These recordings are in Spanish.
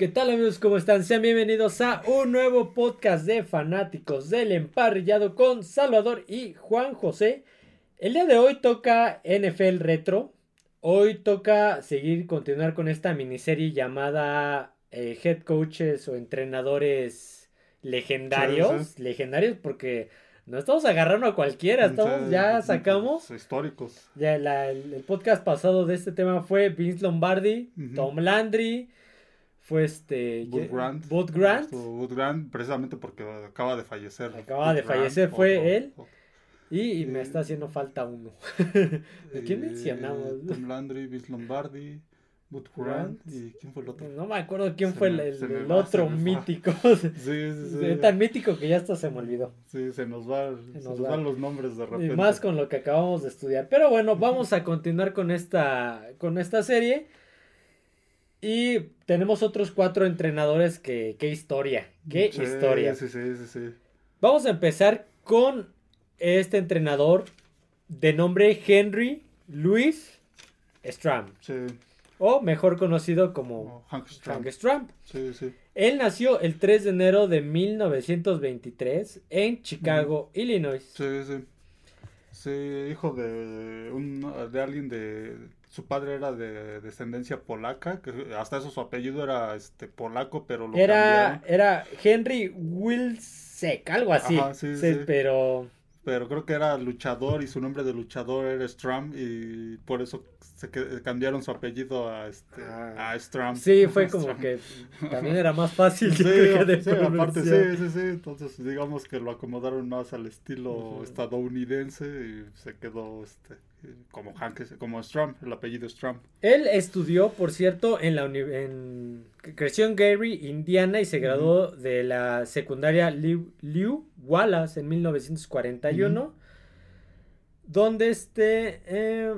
¿Qué tal amigos? ¿Cómo están? Sean bienvenidos a un nuevo podcast de fanáticos del emparrillado con Salvador y Juan José. El día de hoy toca NFL Retro. Hoy toca seguir, continuar con esta miniserie llamada eh, Head Coaches o Entrenadores Legendarios. Sí, sí. Legendarios porque no estamos agarrando a cualquiera, estamos, Sí, ya sacamos. Históricos. Ya la- el, el podcast pasado de este tema fue Vince Lombardi. Tom Landry, fue este Bud Grant. Bud Grant, Bud Grant, precisamente porque acaba de fallecer. Acaba Bud de fallecer, fue otro- él. otro. y, y me Eh, está haciendo falta uno. ¿De quién Eh, mencionamos? Tom Landry, Vince Lombardi, Bud Grant. Grant. ¿Y quién fue el otro? No me acuerdo quién Se fue me- el, el- se me va, otro se me mítico. Sí, sí, sí. Tan mítico que ya hasta se me olvidó. Sí, se nos, va, se nos nos va. van los nombres de Y repente. más con lo que acabamos de estudiar. Pero bueno, vamos a continuar con esta, con esta serie. Y tenemos otros cuatro entrenadores que, qué historia, qué Sí, historia. Sí, sí, sí, sí. Vamos a empezar con este entrenador de nombre Henry Louis Stram, Sí, o mejor conocido como Hank Stram. Stram. Sí, sí. Él nació el 3 de enero de 1923 en Chicago, Illinois. Sí, sí. Sí, hijo de, un, de alguien de... Su padre era de descendencia polaca, que hasta eso su apellido era este polaco, pero lo Era, cambiaron. era Henry Wilczek, algo así. Ajá, sí, Sí, sí. Pero Pero creo que era luchador y su nombre de luchador era Stram y por eso se cambiaron su apellido a este Ah. a Stram. sí, fue como Stram. que también era más fácil. Sí, yo creo que de sí, aparte, sí, sí, sí. Entonces, digamos que lo acomodaron más al estilo estadounidense y se quedó este como Hank, como Stram, el apellido Stram. Él estudió, por cierto, en la en creció en Gary, Indiana y se graduó de la secundaria Lew, Lew Wallace en 1941, donde este eh,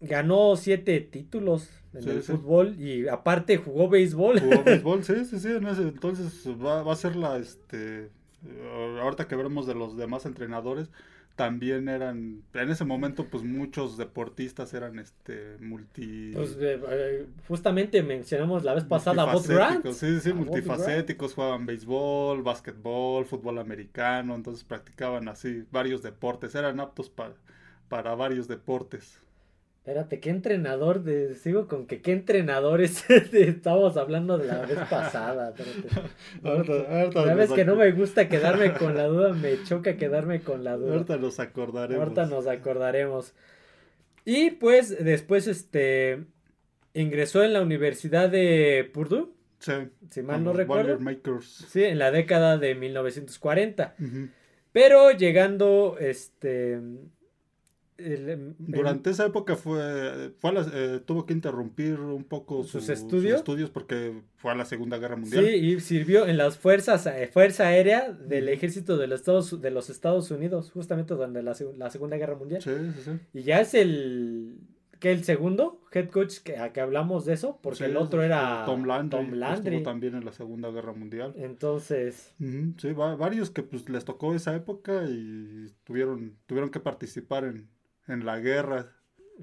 ganó siete títulos en Sí, el sí. fútbol y aparte jugó béisbol. Jugó béisbol, sí, sí, sí. en ese entonces va, va a ser la, este, ahorita que veremos de los demás entrenadores, también eran, en ese momento, pues muchos deportistas eran, este, multi... Pues, eh, eh, justamente mencionamos la vez pasada a Bob Grant. Sí, sí, A multifacéticos, jugaban béisbol, básquetbol, fútbol americano, entonces practicaban así varios deportes, eran aptos para, para varios deportes. Espérate, ¿qué entrenador? De, sigo con que qué entrenadores estábamos hablando de la vez pasada. espérate. Ahorita- ahorita Sabes que no me gusta quedarme con la duda, me choca quedarme con la duda. Ahorita nos acordaremos. Ahorita nos acordaremos. Y pues después este ingresó en la Universidad de Purdue, Sí, si mal no recuerdo. Boilermakers. Sí, en la década de 1940. Ujú. Pero llegando este el- el- Durante esa época fue, fue a la- eh, tuvo que interrumpir un poco ¿Sus su- estudios? estudios porque fue a la Segunda Guerra Mundial. Sí, y sirvió en las fuerzas, eh, Fuerza Aérea del Ejército de los Estados, de los Estados Unidos, justamente durante la, la Segunda Guerra Mundial. sí, sí. sí. Y ya es el, que el segundo head coach que, a que hablamos de eso, porque Sí, el otro era Tom Landry, Tom Landry. estuvo también en la Segunda Guerra Mundial. Entonces, Sí, va- varios que pues les tocó esa época y tuvieron, tuvieron que participar en, en la guerra.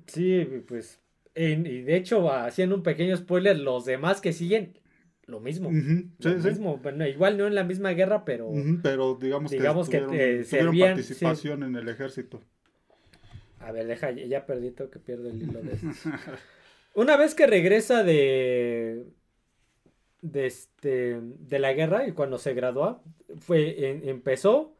sí, pues, en- y de hecho, haciendo un pequeño spoiler, los demás que siguen, lo mismo. Sí, lo sí. mismo. Bueno, igual no en la misma guerra, pero... Pero digamos, Digamos que, eh, tuvieron servían, participación en el ejército. A ver, deja, ya- perdí, tengo que pierdo el hilo de esto. Una vez que regresa de de este de la guerra y cuando se graduó, fue en- empezó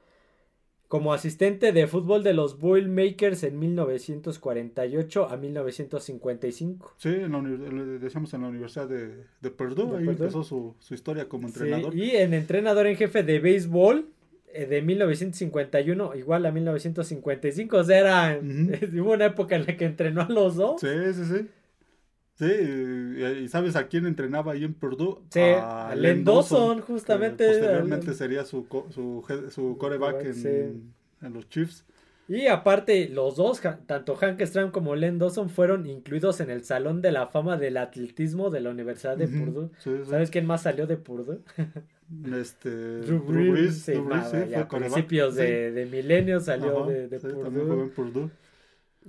como asistente de fútbol de los Boilermakers en 1948 a 1955. Sí, en la, decíamos en la Universidad de, de Purdue, De ahí Purdue. empezó su, su historia como Sí, entrenador. y en entrenador en jefe de béisbol eh, de 1951 igual a 1955, o sea, era hubo una época en la que entrenó a los dos. Sí, sí, sí. Sí, y, y ¿sabes a quién entrenaba ahí en Purdue? Sí, a Len Dawson, justamente. Posteriormente sería su, su, su coreback en, Sí. en los Chiefs. Y aparte, los dos, tanto Hank Stram como Len Dawson, fueron incluidos en el Salón de la Fama del Atletismo de la Universidad de Purdue. sí, sí. ¿Sabes quién más salió de Purdue? Este, Drew Drew Brees, Brees, sí, Drew Brees, fue a principios de, de milenio salió Ajá, de, de sí, también Purdue. jugó en Purdue.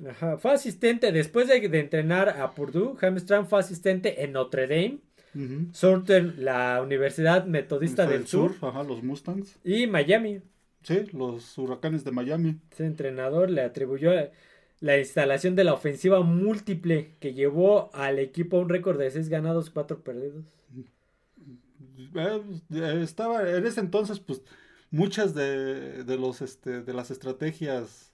Ajá, Fue asistente, después de, de entrenar a Purdue, Hamstram fue asistente en Notre Dame, Ujú. Southern, la Universidad Metodista del el Sur, Ajá, los Mustangs. y Miami. Sí, los huracanes de Miami. Ese entrenador le atribuyó la instalación de la ofensiva múltiple que llevó al equipo a un récord de 6 ganados, 4 perdidos. Eh, eh, estaba en ese entonces pues muchas de, de los este de las estrategias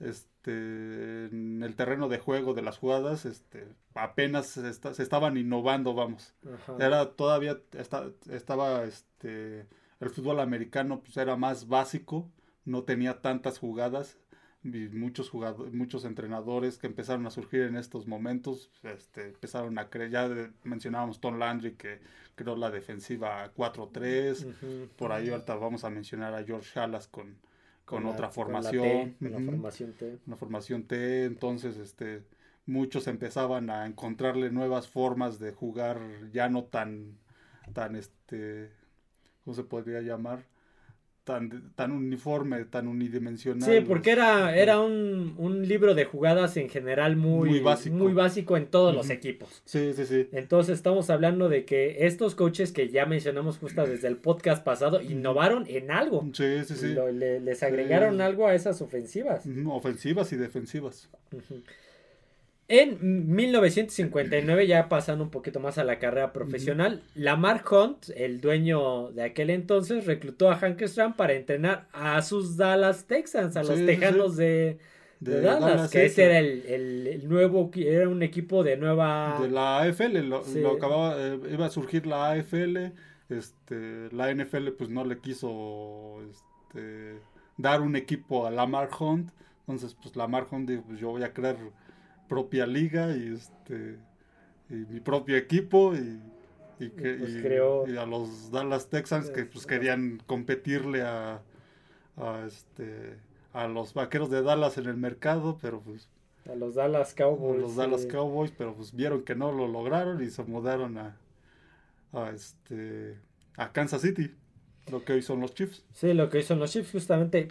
este en el terreno de juego de las jugadas este apenas se, esta- se estaban innovando vamos Ajá. era todavía esta- estaba este el fútbol americano pues era más básico no tenía tantas jugadas y muchos jugadores muchos entrenadores que empezaron a surgir en estos momentos este empezaron a creer ya de- mencionábamos Tom Landry que creó la defensiva 4-3 Ujú. por ahí ahorita vamos a mencionar a George Halas con con, la- otra con la formación la T. una formación T, entonces este muchos empezaban a encontrarle nuevas formas de jugar ya no tan tan este ¿cómo se podría llamar? Tan tan uniforme, tan unidimensional. Sí, porque era, era un, un libro de jugadas en general muy, Muy básico. muy básico en todos los equipos. Sí, sí, sí. Entonces estamos hablando de que estos coaches que ya mencionamos justo desde el podcast pasado innovaron en algo. Sí, sí, sí. Lo- le- les agregaron Sí. algo a esas ofensivas. Ofensivas y defensivas. Ujú. En 1959, ya pasando un poquito más a la carrera profesional, Lamar Hunt, el dueño de aquel entonces, reclutó a Hank Stram para entrenar a sus Dallas Texans, a los Sí, sí, Tejanos de, de Dallas, que ese era el, el- el nuevo, era un equipo de nueva... de la AFL, lo, Sí. lo acababa, eh, iba a surgir la AFL, este, la NFL pues no le quiso este, dar un equipo a Lamar Hunt, entonces pues Lamar Hunt dijo, pues yo voy a crear propia liga y este y mi propio equipo y, y que, Y, pues, y- creó- y a los Dallas Texans que pues querían competirle a, a este a los vaqueros de Dallas en el mercado, pero pues A los Dallas Cowboys. los Dallas sí. Cowboys, pero pues vieron que no lo lograron y se mudaron a, a este a Kansas City, lo que hoy son los Chiefs. Sí, lo que hizo los Chiefs justamente.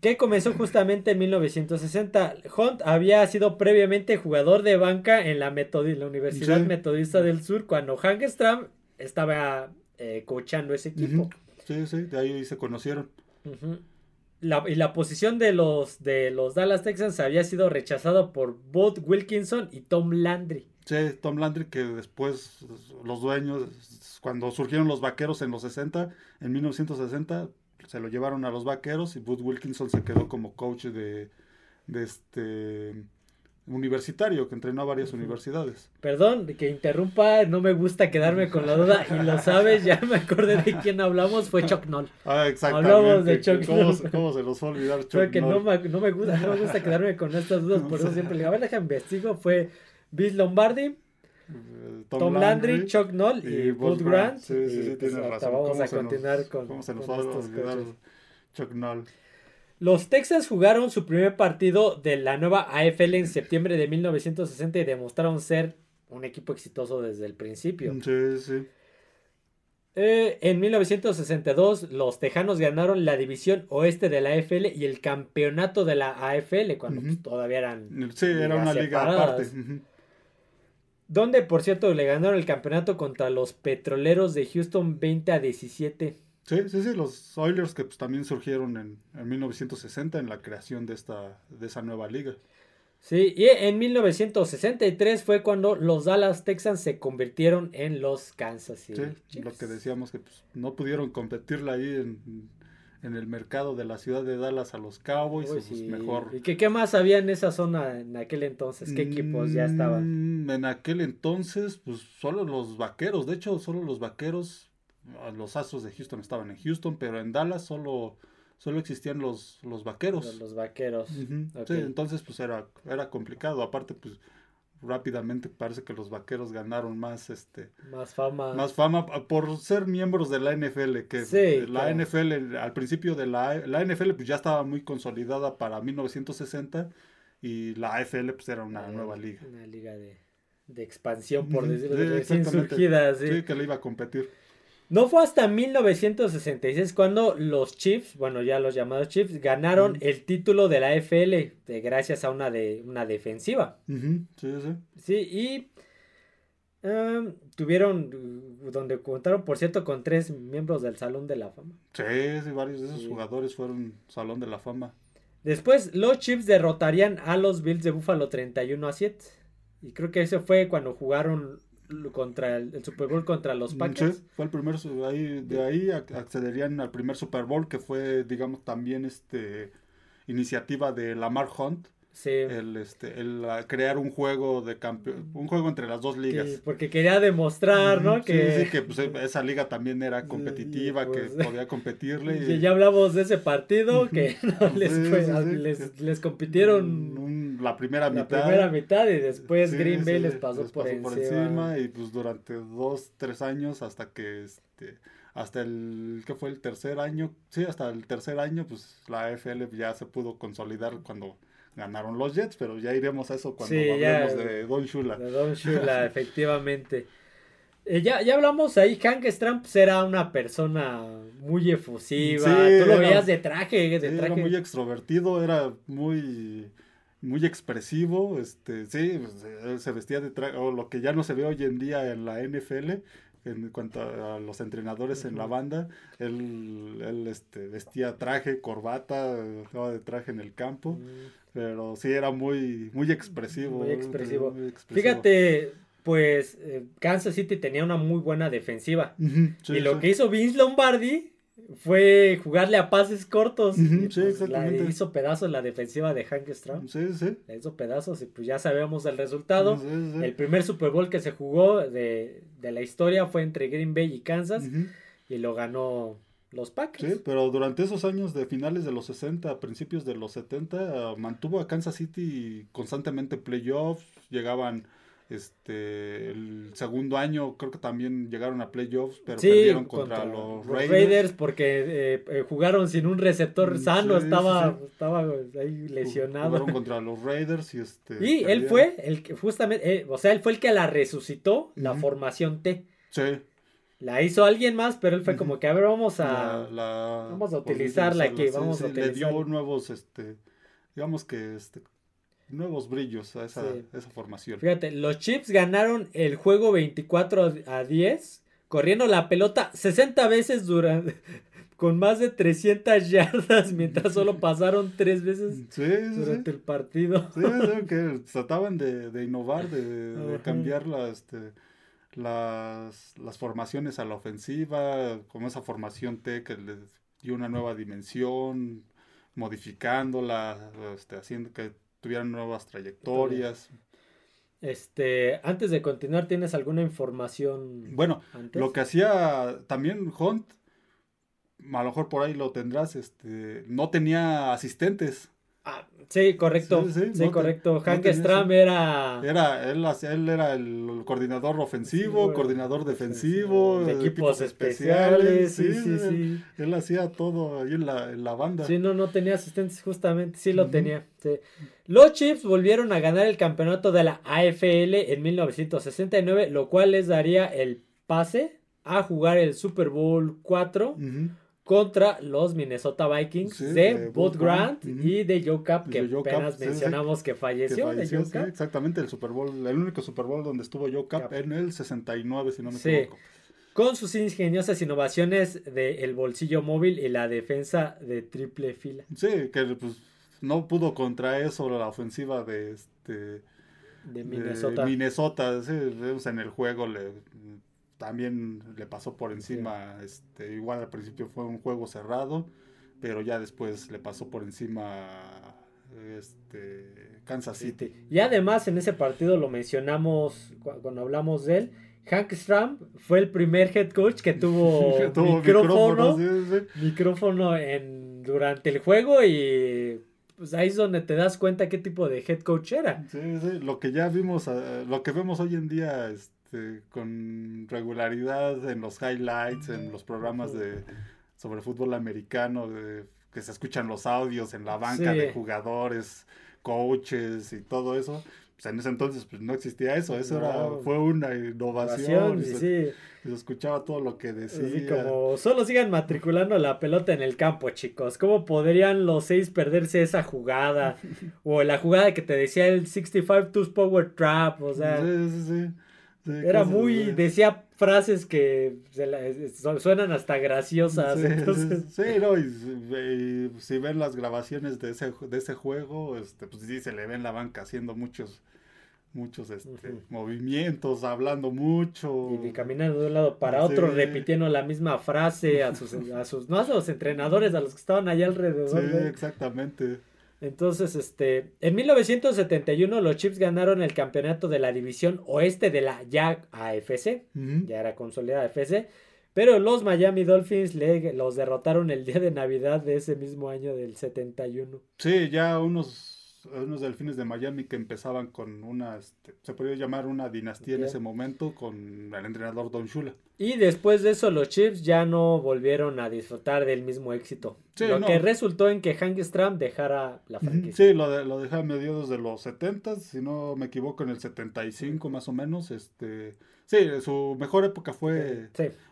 Que comenzó justamente en 1960. Hunt había sido previamente jugador de banca en la, Metodi- la Universidad Sí. Metodista del Sur cuando Hank Stram estaba eh, coachando ese equipo. Sí, sí, de ahí se conocieron. La- y la posición de los, de los Dallas Texans había sido rechazada por Bud Wilkinson y Tom Landry. Sí, Tom Landry que después los dueños, cuando surgieron los vaqueros en los 60, en 1960, se lo llevaron a los vaqueros y Bud Wilkinson se quedó como coach de, de este universitario que entrenó a varias universidades. Perdón que interrumpa, no me gusta quedarme con la duda y lo sabes, ya me acordé de quién hablamos, fue Chuck Noll. Ah, exactamente. Hablamos de Chuck ¿Cómo, se- cómo se nos fue a olvidar Chuck Fue que no me, no me gusta, no me gusta quedarme con estas dudas, por eso siempre le digo, a ver, déjame investigo, fue Bill Lombardi, Eh, Tom, Landry, Chuck Noll y, Bud Grant. Sí, sí, sí, pues, tienes ahorita razón. Vamos ¿Cómo a nos- continuar con, ¿Cómo se nos con va a estos olvidar coaches. Chuck Noll? Los Texans jugaron su primer partido de la nueva AFL en septiembre de 1960 y demostraron ser un equipo exitoso desde el principio. Sí, sí. Eh, en 1962 los Tejanos ganaron la división oeste de la AFL y el campeonato de la AFL cuando pues, todavía eran Sí, era una liga separadas. aparte. Donde por cierto le ganaron el campeonato contra los Petroleros de Houston 20 a 17. Sí, sí, sí, los Oilers que pues, también surgieron en, en 1960 en la creación de esta de esa nueva liga. Sí, y en 1963 fue cuando los Dallas Texans se convirtieron en los Kansas City Sí, Chiefs. lo que decíamos que pues, no pudieron competirla ahí en, en el mercado de la ciudad de Dallas a los Cowboys, Uy, pues, mejor. ¿Y qué, qué más había en esa zona en aquel entonces? ¿Qué equipos ya estaban? Mm, En aquel entonces, pues solo los vaqueros, de hecho, solo los vaqueros, ah, los Astros de Houston estaban en Houston, pero en Dallas solo, solo existían los, los vaqueros. Los, los vaqueros. Sí, entonces pues era, era complicado. Aparte, pues rápidamente parece que los vaqueros ganaron más este Más fama. más fama por ser miembros de la NFL que Sí, la claro. NFL al principio de la la NFL pues ya estaba muy consolidada para 1960 y la AFL pues era una Ah, nueva liga Una liga de, de expansión, por decirlo sí, así, recién exactamente. surgida, sí. sí que le iba a competir No fue hasta 1966 cuando los Chiefs, bueno, ya los llamados Chiefs, ganaron el título de la FL de, gracias a una, de, una defensiva. Sí sí Sí, y Um, tuvieron, uh, donde contaron, por cierto, con tres miembros del Salón de la Fama. Sí, sí varios de esos Sí. jugadores fueron Salón de la Fama. Después, los Chiefs derrotarían a los Bills de Buffalo 31 a 7. Y creo que ese fue cuando jugaron contra el, el Super Bowl contra los Packers. Sí, fue el primer, ahí, de ahí ac- accederían al primer Super Bowl, que fue, digamos, también este iniciativa de Lamar Hunt, Sí. el, este, el crear un juego de campeón, un juego entre las dos ligas. Sí, porque quería demostrar, ¿no? Que, Sí, que pues, esa liga también era competitiva, pues, que podía competirle. Ya- y- Ya hablamos de ese partido que no les, les, les compitieron un- la primera la mitad. primera mitad y después Green Bay les pasó, por, encima. y pues durante dos, tres años hasta que este hasta el que fue el tercer año, sí, hasta el tercer año pues la AFL ya se pudo consolidar cuando ganaron los Jets, pero ya iremos a eso cuando Sí, ya. hablemos de Don Shula. De Don Shula, efectivamente. Eh, ya, ya hablamos ahí, Hank Stram pues, era una persona muy efusiva. Sí, Tú lo era- veías de traje, de Sí, era traje. muy extrovertido, era muy muy expresivo, este, sí, pues, él se vestía de traje, o lo que ya no se ve hoy en día en la NFL, en cuanto a los entrenadores en la banda, él, él este, vestía traje, corbata, estaba de traje en el campo, Mm. Pero sí era muy, muy expresivo. Muy expresivo. muy expresivo. Fíjate, pues eh, Kansas City tenía una muy buena defensiva. Sí, y lo sí. que hizo Vince Lombardi fue jugarle a pases cortos. Y, sí, pues, exactamente. La hizo pedazos la defensiva de Hank Stram. Sí, sí. La hizo pedazos y pues ya sabemos el resultado. Sí. El primer Super Bowl que se jugó de, de la historia fue entre Green Bay y Kansas y lo ganó los Packers. Sí, pero durante esos años de finales de los 60, a principios de los 70, ah, mantuvo a Kansas City constantemente en playoffs, llegaban este el segundo año creo que también llegaron a playoffs, pero Sí, perdieron contra, los, Raiders. porque eh, eh, jugaron sin un receptor Mm, sano, sí, estaba, sí, estaba ahí lesionado. Jugaron contra los Raiders y este Y él fue el que justamente, eh, o sea, él fue el que la resucitó, la formación T. Sí, La hizo alguien más, pero él fue como que, a ver, vamos a... la- la- vamos a utilizarla aquí, vamos a Le dio nuevos, este, digamos que este, nuevos brillos a esa, Sí. esa formación. Fíjate, los Chips ganaron el juego 24 a 10, corriendo la pelota 60 veces durante, con más de 300 yardas, mientras solo pasaron 3 veces Sí, sí, sí. durante el partido. Sí, sí, que trataban de, de innovar, de, de cambiar la, este, las, las formaciones a la ofensiva, como esa formación T que les dio una nueva dimensión, modificándola, este, haciendo que tuvieran nuevas trayectorias. Este, antes de continuar, ¿tienes alguna información Bueno, antes? lo que hacía también Hunt, a lo mejor por ahí lo tendrás, este, no tenía asistentes. Ah, sí, correcto. Sí, Sí, sí, no te- correcto. no Hank tenía Stram era Era, él, él era el coordinador ofensivo, coordinador defensivo, de de equipos especiales. Sí, sí, sí. Él hacía todo ahí en la, en la banda. Sí, no, no tenía asistentes, justamente, sí lo tenía. Los Chiefs volvieron a ganar el campeonato de la AFL en 1969, lo cual les daría el pase a jugar el Super Bowl 4 Ujú. Contra los Minnesota Vikings Sí, de, de Bud Grant y de Joe Cap, que De Cap, apenas sí, mencionamos que Que falleció. de falleció, Joe sí, Cap. exactamente, el Super Bowl, el único Super Bowl donde estuvo Joe Cap Cap. en el 69, si no me Sí. equivoco. Con sus ingeniosas innovaciones de el bolsillo móvil y la defensa de triple fila. Sí, que pues no pudo contra eso la ofensiva de este De de Minnesota. Minnesota, sí, vemos en el juego le también le pasó por encima, este, igual al principio fue un juego cerrado, pero ya después le pasó por encima este Kansas City. Y además en ese partido lo mencionamos cu- cuando hablamos de él. Hank Stram fue el primer head coach que tuvo, Tuvo micrófono, micrófonos, sí, sí. micrófono en, durante el juego y pues ahí es donde te das cuenta qué tipo de head coach era. Sí, sí, lo que ya vimos, eh, lo que vemos hoy en día este, con regularidad en los highlights, en los programas de sobre fútbol americano, de- que se escuchan los audios en la banca Sí. de jugadores, coaches y todo eso. Pues en ese entonces pues no existía eso, eso No. era, fue una innovación, Innovación, y se, sí, y se escuchaba todo lo que decía. así como solo sigan matriculando la pelota en el campo, chicos. ¿Cómo podrían los seis perderse esa jugada? O la jugada que te decía el 65 Twos Power Trap, o sea, Sí, sí, sí. Era muy, decía frases que suenan hasta graciosas. Sí, entonces... sí, no, y, si ven las grabaciones de ese, de ese juego, este, pues sí se le ve en la banca haciendo muchos muchos este, movimientos, hablando mucho. Y caminando de un lado para otro, repitiendo la misma frase a sus, a sus, no a los entrenadores, a los que estaban allá alrededor. Sí, exactamente. Entonces, este, en 1971 los Chiefs ganaron el campeonato de la división oeste de la ya AFC, ya era consolidada AFC, pero los Miami Dolphins le, los derrotaron el día de Navidad de ese mismo año del 71. Sí, ya unos unos delfines de Miami que empezaban con una, este, se podría llamar una dinastía en ese momento con el entrenador Don Shula. Y después de eso los Chiefs ya no volvieron a disfrutar del mismo éxito. lo que resultó en que Hank Stram dejara la franquicia. Sí, lo, de, lo dejó a mediados de los 70, si no me equivoco, en el 75 más o menos. Este, sí, su mejor época fue,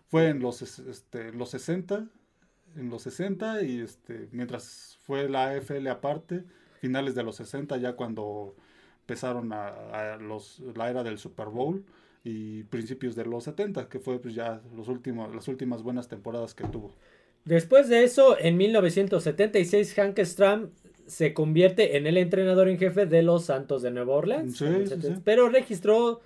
fue en los, este, los 60, en los 60 y este, mientras fue la AFL aparte finales de los 60, ya cuando empezaron a, los, la era del Super Bowl y principios de los 70, que fue pues ya los últimos, las últimas buenas temporadas que tuvo. Después de eso, en 1976, Hank Stram se convierte en el entrenador en jefe de los Santos de Nueva Orleans. Pero registró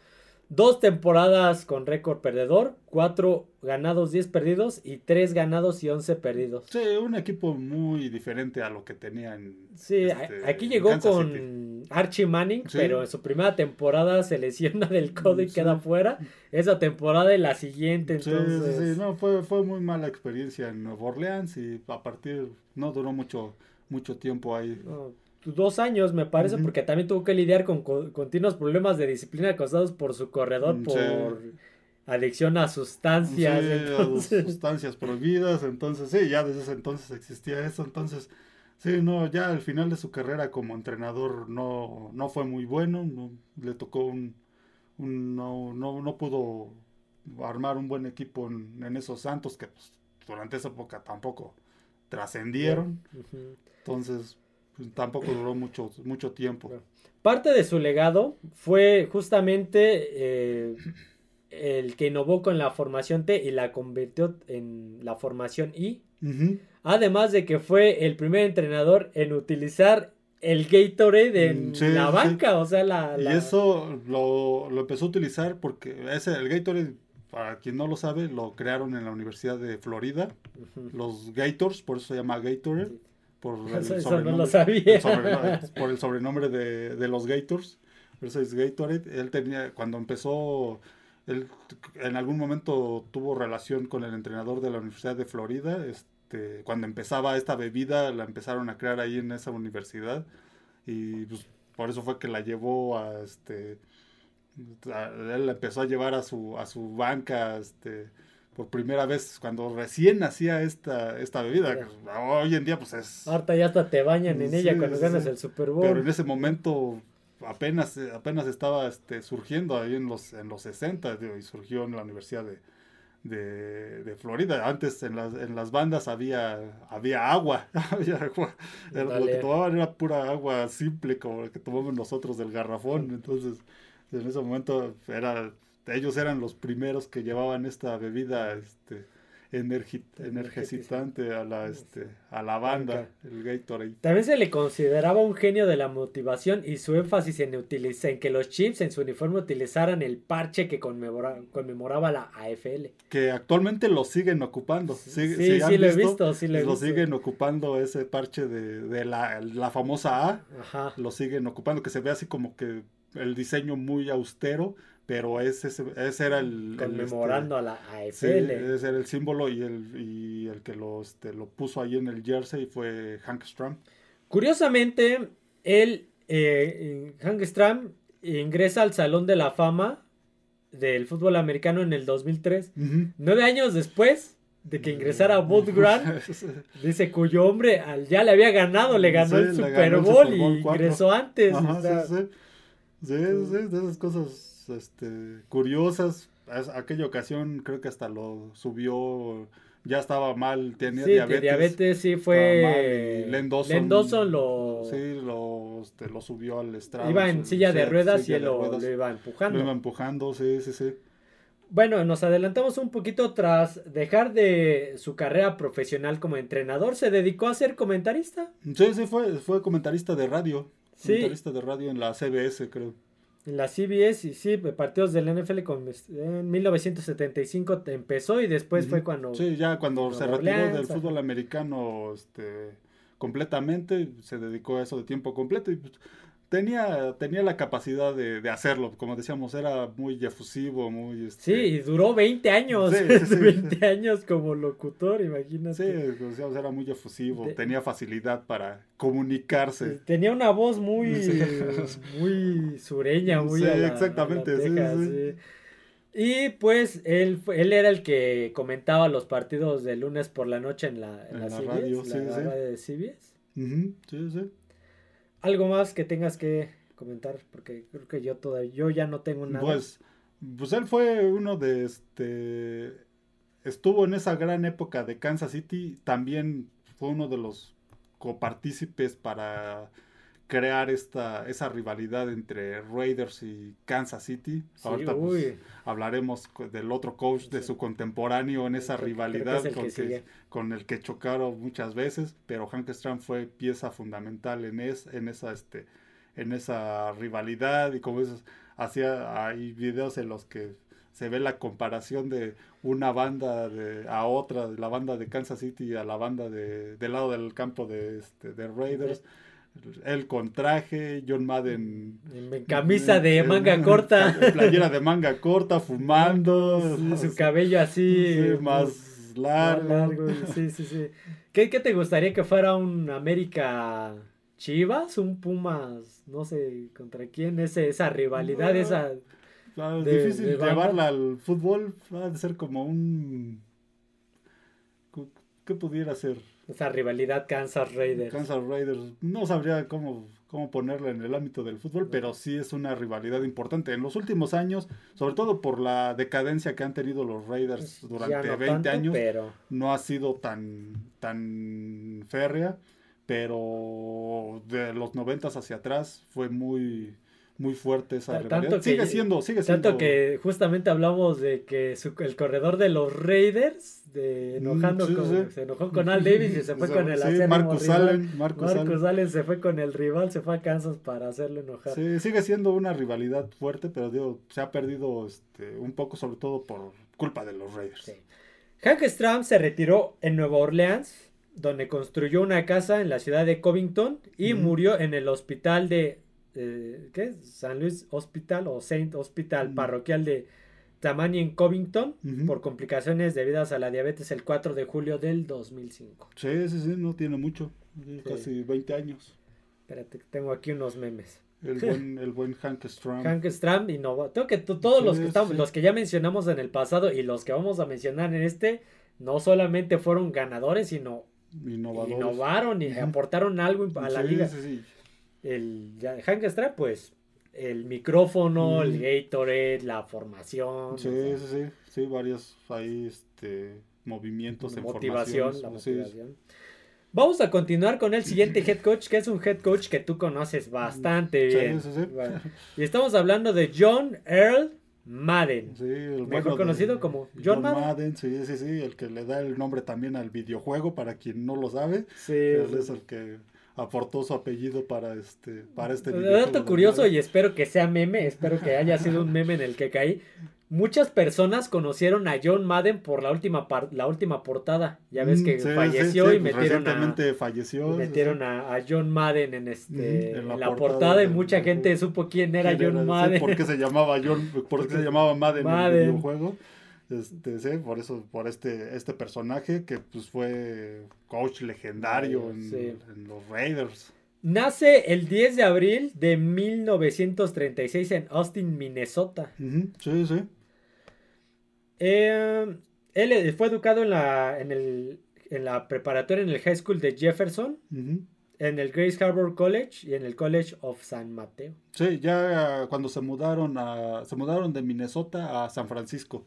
Dos temporadas con récord perdedor, cuatro ganados, diez perdidos y tres ganados y once perdidos. Sí, un equipo muy diferente a lo que tenían. Sí, este, aquí llegó con Archie Manning, pero en su primera temporada se lesiona del codo y queda fuera. Esa temporada y la siguiente, entonces. Sí, sí, no, fue, fue muy mala experiencia en Nueva Orleans y a partir, no duró mucho, mucho tiempo ahí dos años, me parece, porque también tuvo que lidiar con, continuos problemas de disciplina causados por su corredor, mm, por adicción a sustancias. sustancias prohibidas, entonces sí, ya desde ese entonces existía eso, entonces sí, no, ya al final de su carrera como entrenador no, no fue muy bueno, no, le tocó un, no, no, no pudo armar un buen equipo en, esos Santos que pues, durante esa época tampoco trascendieron. Entonces, pues, tampoco duró mucho, mucho tiempo. Parte de su legado fue justamente eh, el que innovó con la formación T y la convirtió en la formación I. Además de que fue el primer entrenador en utilizar el Gatorade en la banca, o sea, la, Y eso lo, empezó a utilizar porque ese, el Gatorade, para quien no lo sabe, lo crearon en la Universidad de Florida, los Gators, por eso se llama Gatorade por el sobrenombre, por el sobrenombre de, los Gators. eso es Gatorade. Él tenía, cuando empezó, él en algún momento tuvo relación con el entrenador de la Universidad de Florida. Este, cuando empezaba esta bebida, la empezaron a crear ahí en esa universidad. Y pues, por eso fue que la llevó a este. él la empezó a llevar a su, a su banca, este por primera vez cuando recién nacía esta, esta bebida. Hoy en día pues es... Ahorita ya hasta te bañan en ella cuando ganas el Super Bowl. Pero en ese momento apenas, apenas estaba este, surgiendo ahí en los, en los 60 y surgió en la Universidad de, de, Florida. Antes en las, en las bandas había, había agua. lo que tomaban era pura agua simple como la que tomamos nosotros del garrafón. Entonces en ese momento era ellos eran los primeros que llevaban esta bebida este, energizante a la, este, a la banda, el Gatorade. También se le consideraba un genio de la motivación y su énfasis en, utilizar, en que los chips en su uniforme utilizaran el parche que conmemoraba la AFL. Que actualmente lo siguen ocupando. Sí, sí, sí, lo he visto, sí lo, siguen ocupando ese parche de, de la, la, famosa A. Ajá. Lo siguen ocupando, que se ve así como que el diseño muy austero, pero ese, ese era el... Conmemorando a la AFL. Sí, ese era el símbolo y el, y el que lo, este, lo puso ahí en el jersey fue Hank Stram. Curiosamente, él, eh, Hank Stram, ingresa al Salón de la Fama del fútbol americano en el 2003. Nueve años después de que ingresara Bob Grant, dice cuyo hombre al, ya le había ganado, le ganó el Super Bowl, y ingresó antes. sí, sí, de esas cosas este, curiosas. a- aquella ocasión creo que hasta lo subió, ya estaba mal, tenía Sí, diabetes. diabetes sí fue. y Len Dawson, Len Dawson lo. Sí, lo, este, lo subió al estrado. iba en sí, silla de ruedas y silla de lo, ruedas. lo iba empujando. Lo iba empujando, sí, sí, sí. Bueno, nos adelantamos un poquito tras dejar de su carrera profesional como entrenador, se dedicó a ser comentarista Sí, sí, fue, fue comentarista de radio. Sí. Comentarista de radio en la CBS, creo. En la CBS y sí, partidos del NFL con, en 1975 te- empezó y después fue cuando... Sí, ya cuando se retiró Orleans, del fútbol americano este, completamente, se dedicó a eso de tiempo completo y pues, tenía, tenía la capacidad de, de hacerlo. Como decíamos, era muy efusivo, muy... Este, Sí, y duró 20 años, Sí, sí, sí. 20 años como locutor, imagínate. Sí, decíamos, era muy efusivo, De- tenía facilidad para comunicarse. Tenía una voz muy, muy sureña, muy Sí, a la- exactamente, a la sí. Y pues él, él era el que comentaba los partidos de lunes por la noche en la, en En la la CBS, radio, la sí, radio de CBS. Ujú, sí, sí. ¿Algo más que tengas que comentar? Porque creo que yo todavía, yo ya no tengo nada. Pues, pues él fue uno de este. Estuvo en esa gran época de Kansas City. También fue uno de los copartícipes para crear esta esa rivalidad entre Raiders y Kansas City. Sí, Ahorita pues, hablaremos del otro coach de Sí. su contemporáneo en esa Creo que- creo que rivalidad es el con, que el que chocaron muchas veces, pero Hank Stram fue pieza fundamental en, es, en esa este en esa rivalidad y como dices, hacía hay videos en los que se ve la comparación de una banda de, a otra, de la banda de Kansas City a la banda de, del lado del campo de, este, de Raiders. Él con traje, John Madden En camisa de manga en corta. Playera de manga corta, fumando. Sí, su cabello así. Sí, más más largo. largo, Sí, sí, sí. ¿Qué, qué te gustaría que fuera un América Chivas? ¿Un Pumas? No sé contra quién. Ese, esa rivalidad, No. esa. Ah, es de- difícil de llevarla al fútbol. Ha de ser como un. ¿Qué pudiera ser? Esa rivalidad Kansas Raiders. Kansas Raiders. No sabría cómo, cómo ponerla en el ámbito del fútbol, pero sí es una rivalidad importante. En los últimos años, sobre todo por la decadencia que han tenido los Raiders durante Ya no 20 tanto, años, Pero no ha sido tan, tan férrea, pero de los 90 hacia atrás fue muy, muy fuerte esa rivalidad. que- sigue siendo, sigue siendo. tanto que justamente hablamos de que su- el corredor de los Raiders, de enojando Mm, sí, con, sí. se enojó con Al Davis y se fue con el sí, Marcus rival. Allen, Marcus Marcus Allen. Allen se fue con el rival, se fue a Kansas para hacerlo enojar. Sí, sigue siendo una rivalidad fuerte, pero digo, se ha perdido este, un poco, sobre todo por culpa de los Raiders. Hank Stram se retiró en Nueva Orleans, donde construyó una casa en la ciudad de Covington y murió en el hospital de eh, ¿qué? San Luis Hospital o Saint Hospital Ujú. parroquial de Tammany en Covington por complicaciones debidas a la diabetes el 4 de julio del 2005. Sí, sí, sí, no tiene mucho, sí, casi 20 años. Espérate, tengo aquí unos memes. El buen, el buen Hank Stram. Hank Stram innovó. Creo que to- todos Sí, los que estamos, sí. los que ya mencionamos en el pasado y los que vamos a mencionar en este, no solamente fueron ganadores, sino Innovadores. innovaron y aportaron algo a la liga. sí, sí. El ya- Hank Stram, pues, el micrófono, el Ujú. Gatorade, la formación, Sí, o sea, sí, sí, sí, varios ahí, este, movimientos, motivación, la sí. motivación. Vamos a continuar con el siguiente head coach, que es un head coach que tú conoces bastante Sí, bien. sí, sí. Bueno, y estamos hablando de John Earl Madden. Sí, el Mejor de- conocido como John Madden. Sí, sí, sí, el que le da el nombre también al videojuego, para quien no lo sabe. Sí, Él es el que aportó su apellido para este, para este Un videojuego. dato de curioso y espero que sea meme, espero que haya sido un meme en el que caí. Muchas personas conocieron a John Madden por la última la última portada. Ya ves Mm, que sí, sí, falleció sí, y pues metieron, a, falleció. y sí, metieron sí. a, a John Madden en este en la, portada, y del mucha gente videojuego. supo quién era ¿Quién John Sí, Madden. ¿Por qué se llamaba John? ¿Por qué se llamaba Madden, en Madden. el videojuego? Este, sí, por eso, por este, este personaje que pues fue coach legendario en, Sí. en los Raiders. Nace el 10 de abril de 1936 en Austin, Minnesota. Sí, sí. Eh, él eh, fue educado en la, en, el, en la preparatoria, en el High School de Jefferson. En el Grace Harbor College y en el College of San Mateo. Sí, ya cuando se mudaron a, se mudaron de Minnesota a San Francisco.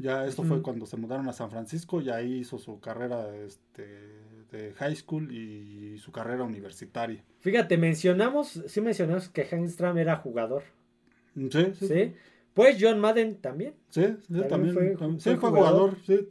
Ya esto fue cuando se mudaron a San Francisco y ahí hizo su carrera este, de high school y su carrera universitaria. Fíjate, mencionamos, sí mencionamos que Hangstram era jugador, Sí, sí. ¿sí? Pues John Madden también. Sí, sí, También también, fue- también- fue sí, fue jugador. jugador. sí,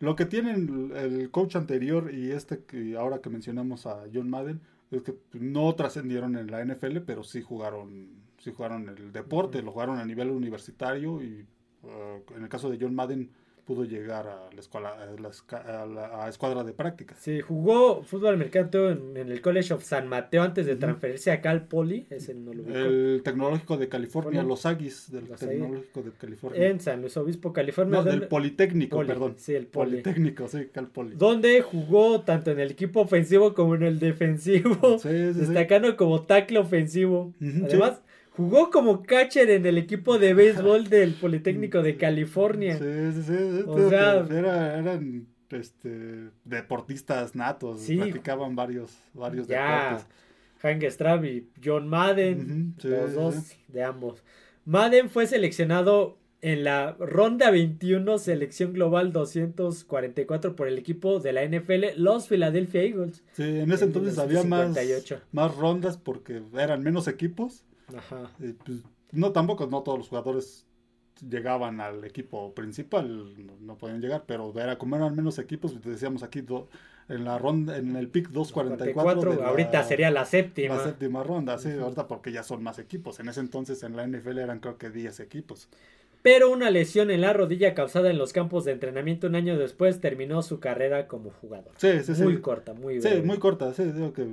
lo que tienen el coach anterior y este que ahora que mencionamos a John Madden es que no trascendieron en la NFL, pero sí jugaron, sí jugaron el deporte, lo jugaron a nivel universitario y eh, en el caso de John Madden pudo llegar a la escuela, a la, esca- a la- a escuadra de prácticas. Sí, jugó fútbol americano en, en el College of San Mateo antes de transferirse a Cal Poly, ese no lo ubico, El tecnológico de California, Bueno, los Aggies del los tecnológico de California. en San Luis Obispo, California. no, del donde- Politécnico, Poli, perdón. sí, el Poli. Politécnico, sí, Cal Poli. donde jugó tanto en el equipo ofensivo como en el defensivo, Sí, sí, sí. destacando como tackle ofensivo. Además, jugó como catcher en el equipo de béisbol del Politécnico de California. Sí, sí, sí. O sea- era- eran este, deportistas natos. Sí. Practicaban varios, varios Ya, deportes. Hank Straub y John Madden, sí, los dos sí. de ambos. Madden fue seleccionado en la ronda 21, selección global 244 por el equipo de la NFL, los Philadelphia Eagles. Sí, en ese En entonces había más, 1958. más rondas porque eran menos equipos. Ajá. Y, pues, no, tampoco, no todos los jugadores llegaban al equipo principal, no, no podían llegar, pero era como eran menos equipos, pues, decíamos aquí do- en la ronda, en el pick 244. 44, de la- ahorita sería la séptima. La séptima ronda, sí, Ujú. ahorita porque ya son más equipos. En ese entonces en la NFL eran creo que 10 equipos. Pero una lesión en la rodilla causada en los campos de entrenamiento un año después terminó su carrera como jugador. Sí, sí, sí. muy corta, muy Sí, breve. muy corta, sí, digo que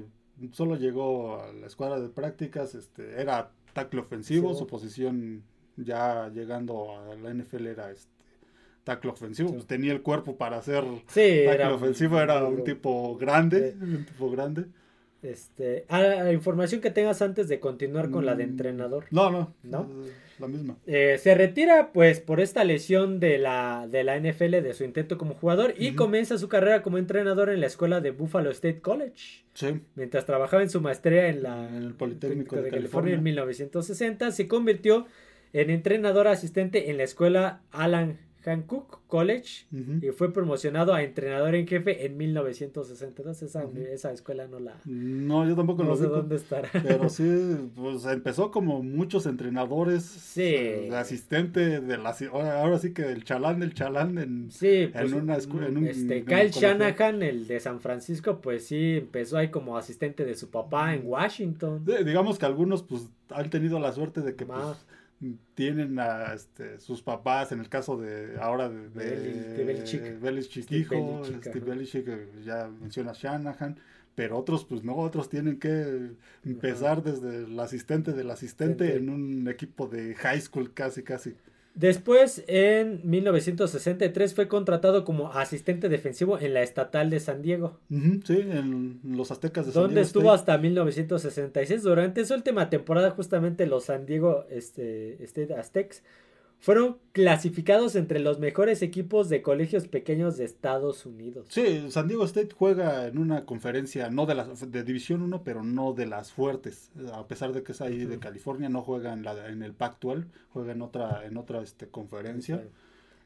solo llegó a la escuadra de prácticas, este, era tackle ofensivo, Sí. su posición ya llegando a la NFL era este tackle ofensivo, Sí. pues tenía el cuerpo para hacer Sí, tackle era ofensivo, era un tipo grande, un tipo grande. Este, ah, información que tengas antes de continuar con la de Mm, entrenador. No, no, ¿No? la misma. Eh, se retira pues por esta lesión de la, de la NFL de su intento como jugador y comienza su carrera como entrenador en la escuela de Buffalo State College. Sí, Mientras trabajaba en su maestría en la En el Politécnico de California California. en 1960, se convirtió en entrenador asistente en la escuela Alan Hancock College y fue promocionado a entrenador en jefe en 1962. Esa, Ujú. esa escuela no la... No, yo tampoco No lo sé ubico. dónde estará. Pero sí, pues empezó como muchos entrenadores. Sí. eh, asistente de la ahora, ahora sí que el chalán del chalán en Sí, pues, una escu- en un- este, en Kyle. Shanahan, el de San Francisco, pues sí, empezó ahí como asistente de su papá en Washington. digamos que algunos pues han tenido la suerte de que pues. Tienen a este, sus papás, en el caso de ahora de, de, Beli- de Belichick. Hijo, Steve. Belichick, eh, ya menciona Shanahan, pero otros pues no, otros tienen que empezar desde el asistente del asistente Asistente. en un equipo de high school casi casi. Después, en 1963, fue contratado como asistente defensivo en la estatal de San Diego, sí, en los aztecas de San donde Diego estuvo State. hasta 1966. Durante su última temporada, justamente los San Diego este, State Aztecs fueron clasificados entre los mejores equipos de colegios pequeños de Estados Unidos. Sí, San Diego State juega en una conferencia, no de las de División 1, pero no de las fuertes. A pesar de que es ahí de. California, no juega en, la, en el Pac-12, juega en otra, en otra este, conferencia,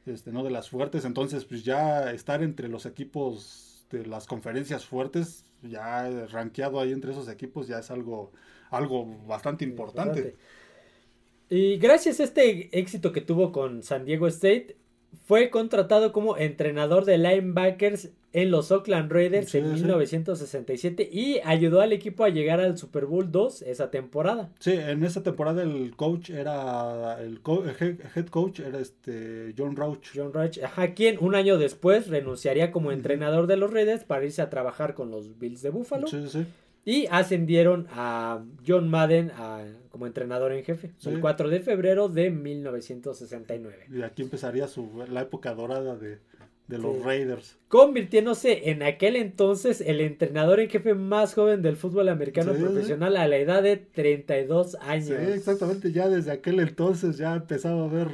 este, no de las fuertes. Entonces, pues ya estar entre los equipos de las conferencias fuertes, ya rankeado ahí entre esos equipos, ya es algo, algo bastante importante. Y gracias a este éxito que tuvo con San Diego State, fue contratado como entrenador de linebackers en los Oakland Raiders Sí, en sí. 1967 y ayudó al equipo a llegar al Super Bowl 2 esa temporada. Sí, en esa temporada el coach era, el, co- el head coach era este John Rauch. John Reich, ajá, quien un año después renunciaría como entrenador de los Raiders para irse a trabajar con los Bills de Buffalo Sí, sí. Y ascendieron a John Madden a- como entrenador en jefe Sí. el 4 de febrero de 1969. Y aquí empezaría su, la época dorada de, de los Sí. Raiders. convirtiéndose en aquel entonces el entrenador en jefe más joven del fútbol americano Sí. profesional a la edad de 32 años. Sí, exactamente. Ya desde aquel entonces ya empezaba a ver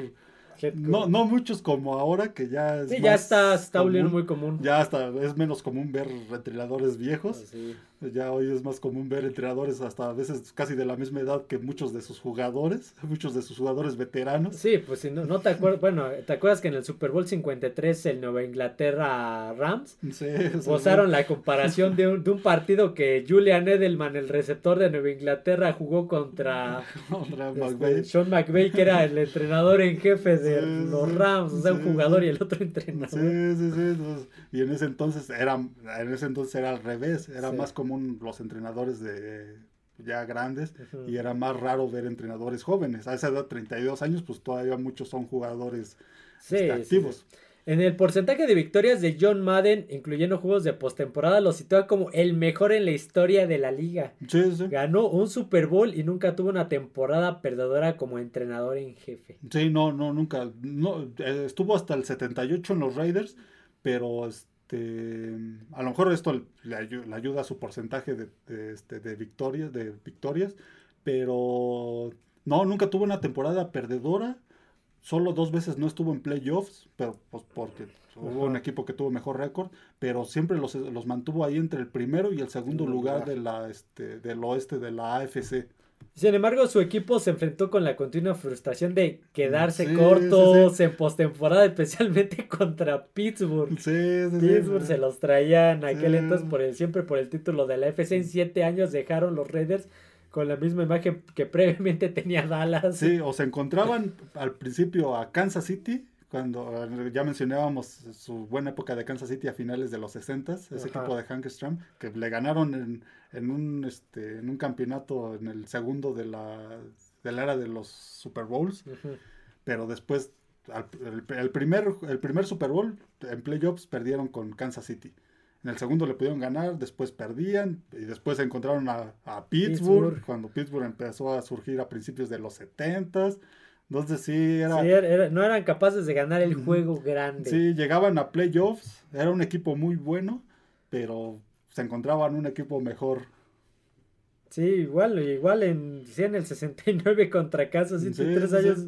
no, no muchos como ahora, que ya es Sí, ya está, está muy común. Ya hasta es menos común ver entrenadores viejos. Ah, ya hoy es más común ver entrenadores hasta a veces casi de la misma edad que muchos de sus jugadores, muchos de sus jugadores veteranos. Sí, pues si no, no te acuerdas, bueno, ¿te acuerdas que en el Super Bowl 53 el Nueva Inglaterra Rams sí, posaron la comparación de un, de un, partido que Julian Edelman, el receptor de Nueva Inglaterra, jugó contra, este, Sean McVay, que era el entrenador en jefe de los Rams, o sea, un jugador y el otro entrenador. Sí, sí, sí. Y en ese entonces era, en ese entonces era al revés, era más como los entrenadores de ya grandes y era más raro ver entrenadores jóvenes. A esa edad, 32 años, pues todavía muchos son jugadores este, activos. En el porcentaje de victorias de John Madden, incluyendo juegos de postemporada, lo sitúa como el mejor en la historia de la liga. Ganó un Super Bowl y nunca tuvo una temporada perdedora como entrenador en jefe. Sí, no, no, nunca. No, eh, estuvo hasta el 78 en los Raiders, pero este, a lo mejor esto le, ayuda a su porcentaje de, este, de, victorias, de victorias, pero no, nunca tuvo una temporada perdedora. Solo dos veces no estuvo en playoffs, pero pues porque hubo un equipo que tuvo mejor récord, pero siempre los, los, mantuvo ahí entre el primero y el segundo lugar de la, este, del oeste de la AFC. Sin embargo, su equipo se enfrentó con la continua frustración de quedarse cortos en postemporada, especialmente contra Pittsburgh. Pittsburgh se los traían aquel entonces por el, siempre por el título de la FC. En siete años dejaron los Raiders con la misma imagen que previamente tenía Dallas. Sí, o se encontraban al principio a Kansas City, cuando ya mencionábamos su buena época de Kansas City a finales de los 60, ese equipo de Hank Stram, que le ganaron en en un, este, en un campeonato en el segundo de la, de la era de los Super Bowls. Pero después, el, primer, el primer Super Bowl en playoffs perdieron con Kansas City. En el segundo le pudieron ganar, después perdían y después encontraron a, Pittsburgh, cuando Pittsburgh empezó a surgir a principios de los 70 entonces sí, era, no eran capaces de ganar el juego grande. Sí, llegaban a playoffs, era un equipo muy bueno, pero se encontraban un equipo mejor. Sí, igual, igual en, en el 69 contra Kansas City, tres años,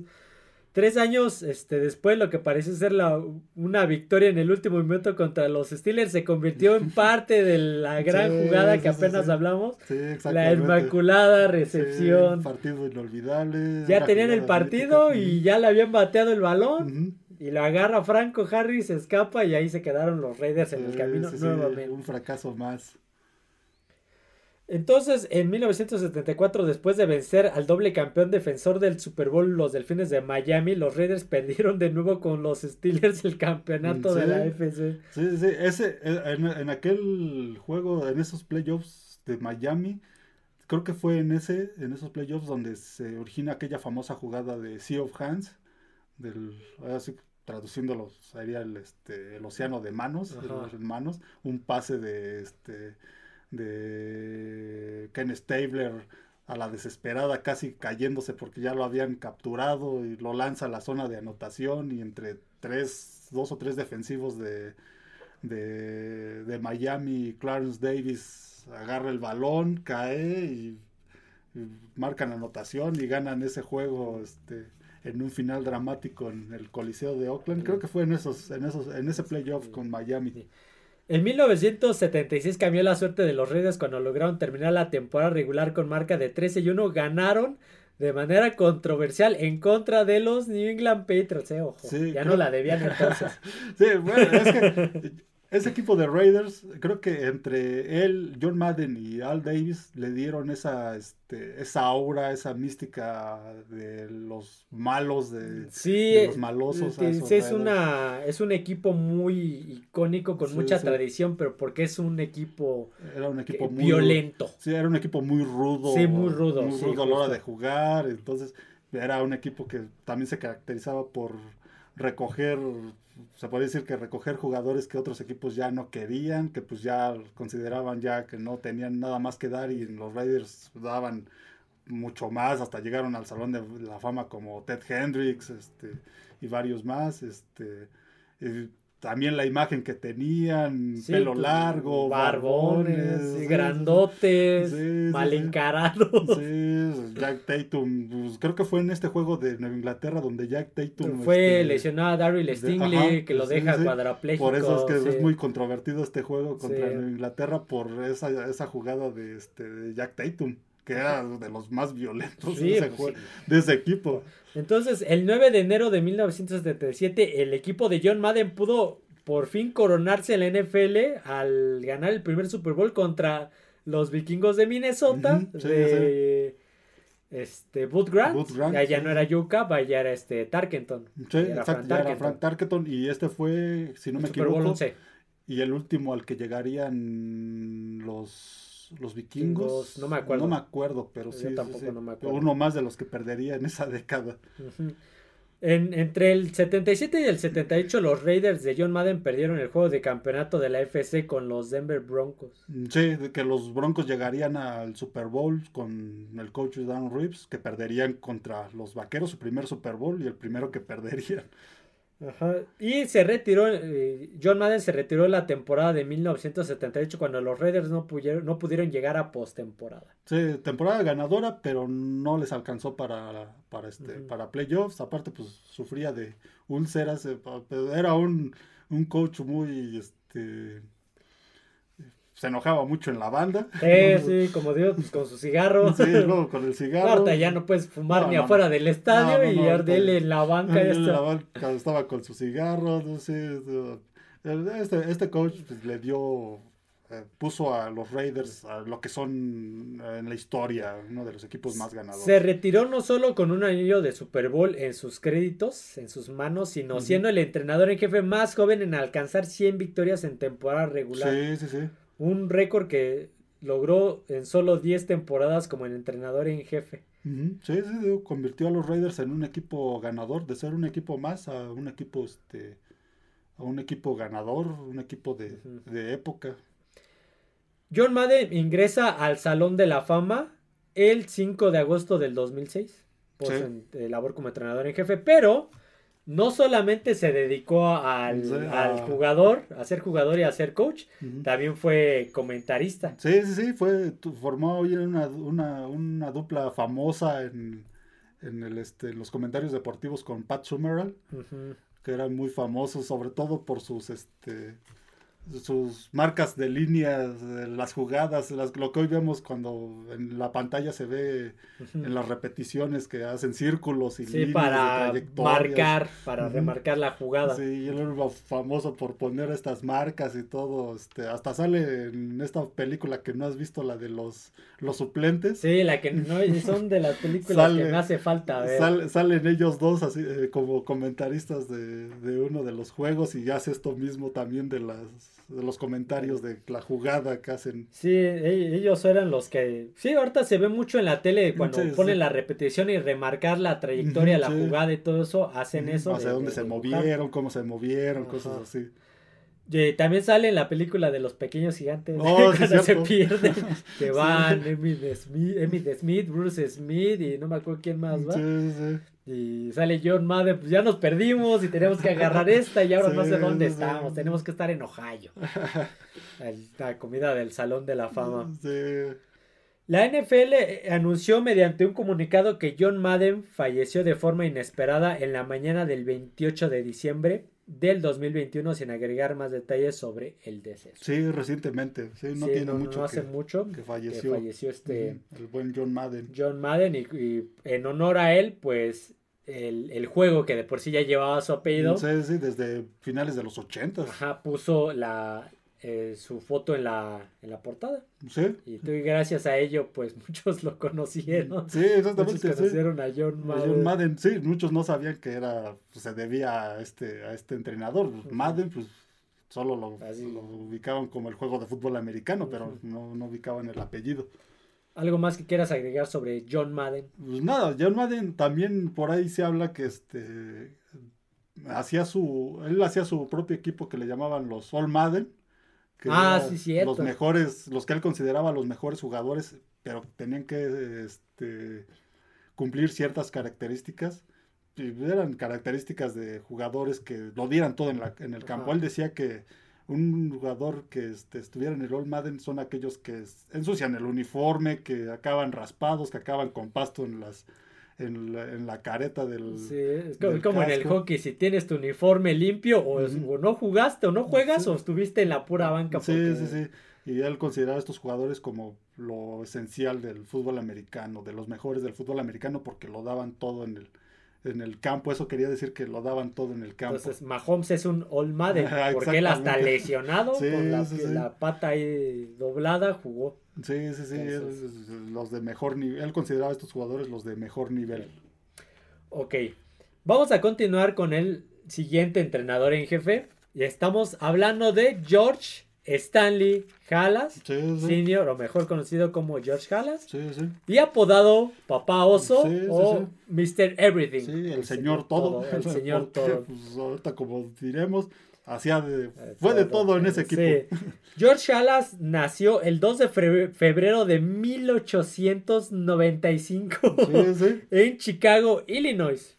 tres años este, después lo que parece ser la, una victoria en el último momento contra los Steelers se convirtió en parte de la gran jugada que apenas hablamos. La inmaculada recepción. partido inolvidable. Ya tenían el partido y ya le habían bateado el balón. Y lo agarra Franco Harris, se escapa y ahí se quedaron los Raiders en el camino nuevamente. un fracaso más. Entonces, en 1974, después de vencer al doble campeón defensor del Super Bowl, los Delfines de Miami, los Raiders perdieron de nuevo con los Steelers el campeonato de la FC. Sí, sí, ese, en, en, aquel juego, en esos playoffs de Miami, creo que fue en ese, en esos playoffs donde se origina aquella famosa jugada de Sea of Hands, del, traduciéndolo sería el, este, el océano de manos, manos, un pase de este de Ken Stabler a la desesperada, casi cayéndose porque ya lo habían capturado y lo lanza a la zona de anotación y entre tres, dos o tres defensivos de, de, de Miami, Clarence Davis agarra el balón, cae y, y marcan anotación y ganan ese juego este en un final dramático en el Coliseo de Oakland. Creo que fue en esos, en esos, en ese playoff con Miami. En 1976 cambió la suerte de los Raiders cuando lograron terminar la temporada regular con marca de 13 y 1. Ganaron de manera controversial en contra de los New England Patriots. Eh, ojo, ya no la debían entonces. sí, bueno, es que ese equipo de Raiders, creo que entre él, John Madden y Al Davis le dieron esa, este, esa aura, esa mística de los malos, de, los malosos. es, una, es un equipo muy icónico, con mucha tradición, pero porque es un equipo, era un equipo muy, violento. Sí, era un equipo muy rudo. Sí, muy rudo. Muy rudo a la hora de jugar. Entonces, era un equipo que también se caracterizaba por recoger se puede decir que recoger jugadores que otros equipos ya no querían, que pues ya consideraban ya que no tenían nada más que dar y los Raiders daban mucho más, hasta llegaron al Salón de la Fama como Ted Hendricks este, y varios más. Este, también la imagen que tenían, pelo pues, largo, barbones, grandotes, mal encarados. Sí, Jack Tatum, pues, creo que fue en este juego de Nueva Inglaterra donde Jack Tatum fue este, lesionado a Daryl Stingley, que lo deja cuadrapléjico. Por eso es que es muy controvertido este juego contra Nueva Inglaterra por esa, esa jugada de, este, de Jack Tatum que era de los más violentos de, ese pues de, ese equipo. Entonces, el 9 de enero de 1977, el equipo de John Madden pudo por fin coronarse en la NFL al ganar el primer Super Bowl contra los vikingos de Minnesota. de, Este, Boot Grant. ya, no era Yuka, vaya era este Tarkenton. Sí, era Frank, Tarkenton. Y este fue, si no me equivoco, y el último al que llegarían los los vikingos. No me acuerdo. No me acuerdo, pero sí. tampoco no me acuerdo. Uno más de los que perdería en esa década. en, entre el 77 y el 78, los Raiders de John Madden perdieron el juego de campeonato de la FC con los Denver Broncos. Sí, que los Broncos llegarían al Super Bowl con el coach Dan Reeves, que perderían contra los Vaqueros su primer Super Bowl y el primero que perderían. Y se retiró, eh, John Madden se retiró la temporada de 1978 cuando los Raiders no pudieron, no pudieron llegar a postemporada. Sí, temporada ganadora, pero no les alcanzó para, para, este, para playoffs. Aparte, pues sufría de úlceras. Eh, era un, un coach muy este, se enojaba mucho en la banda. Sí, sí, como Dios, pues, con su cigarro. Sí, luego con el cigarro. Ahorita ya no puedes fumar ni afuera del estadio y él en la banca. En la banca estaba con su cigarro, no sé. Este, este coach pues, le dio, eh, puso a los Raiders a lo que son eh, en la historia, uno de los equipos más ganadores. Se retiró no solo con un anillo de Super Bowl en sus créditos, en sus manos, sino siendo el entrenador en jefe más joven en alcanzar 100 victorias en temporada regular. Sí, sí, sí un récord que logró en solo 10 temporadas como el entrenador en jefe. Sí, sí, convirtió a los Raiders en un equipo ganador, de ser un equipo más a un equipo este a un equipo ganador, un equipo de, época. John Madden ingresa al Salón de la Fama el 5 de agosto del 2006 por su labor como entrenador en jefe, pero no solamente se dedicó al, jugador, a ser jugador y a ser coach, también fue comentarista. Sí, sí, sí, fue, formó una, una, una dupla famosa en, en, el, este, los comentarios deportivos con Pat Summerall, que eran muy famosos, sobre todo por sus, este, sus marcas de líneas, las jugadas, las, lo que hoy vemos cuando en la pantalla se ve en las repeticiones que hacen círculos y sí, para marcar, para remarcar la jugada. Sí, él era famoso por poner estas marcas y todo, este, hasta sale en esta película que no has visto, la de los, los suplentes. Sí, la que no son de las películas que me hace falta ver. salen ellos dos así eh, como comentaristas de, de uno de los juegos y hace esto mismo también de las de los comentarios de la jugada que hacen. Sí, e-, ellos eran los que... Sí, ahorita se ve mucho en la tele cuando ponen la repetición y remarcar la trayectoria, la jugada y todo eso, hacen eso. Hacia dónde se movieron, cómo se movieron, cosas así. Y también sale en la película de los pequeños gigantes oh, cuando se pierden que van Emmy Smith, Smith, Bruce Smith y no me acuerdo quién más va. Sí, sí. Y sale John Madden, pues ya nos perdimos y tenemos que agarrar esta y ahora no sé dónde estamos, tenemos que estar en Ohio. La comida del Salón de la Fama. La NFL eh, anunció mediante un comunicado que John Madden falleció de forma inesperada en la mañana del 28 de diciembre del 2021 sin agregar más detalles sobre el deceso. Sí, recientemente, sí, no tiene mucho no hace mucho que falleció, falleció este el buen John Madden. John Madden y, en honor a él, pues el, el, juego que de por sí ya llevaba su apellido. Sí, sí, desde finales de los 80. Ajá, puso la eh, su foto en la, en la portada. Sí. Y tú, gracias a ello, pues muchos lo conocieron. Sí, exactamente. Muchos conocieron a John Madden. John Madden. Sí, muchos no sabían que era, pues, se debía a este, a este entrenador. Madden, pues solo lo, lo, ubicaban como el juego de fútbol americano, pero no, no ubicaban el apellido. ¿Algo más que quieras agregar sobre John Madden? Pues nada, John Madden también por ahí se habla que este hacía su él hacía su propio equipo que le llamaban los All Madden ah, sí, cierto. Los mejores, los que él consideraba los mejores jugadores, pero tenían que este, cumplir ciertas características eran características de jugadores que lo dieran todo en, la, en el campo. Él decía que un jugador que este, estuviera en el All Madden son aquellos que ensucian el uniforme, que acaban raspados, que acaban con pasto en las en la, careta del. Sí, es como, en el hockey: si tienes tu uniforme limpio, o, no jugaste, o no juegas, o estuviste en la pura banca. Sí, sí, sí. Y él consideraba a estos jugadores como lo esencial del fútbol americano, de los mejores del fútbol americano, porque lo daban todo en el, en el campo. Eso quería decir que lo daban todo en el campo. Entonces, Mahomes es un All Madden, porque él hasta lesionado, con la, pata ahí doblada, jugó. Sí, sí, sí, los de mejor nivel. Él consideraba a estos jugadores los de mejor nivel. Ok, vamos a continuar con el siguiente entrenador en jefe. Y estamos hablando de George Stanley Halas, senior, o mejor conocido como George Halas, y apodado Papá Oso o Mr. Everything. el, señor, todo. El señor todo. Pues, ahorita, como diremos, hacía de, fue de todo en ese equipo. George Halas nació el 2 de febrero de 1895 en Chicago, Illinois.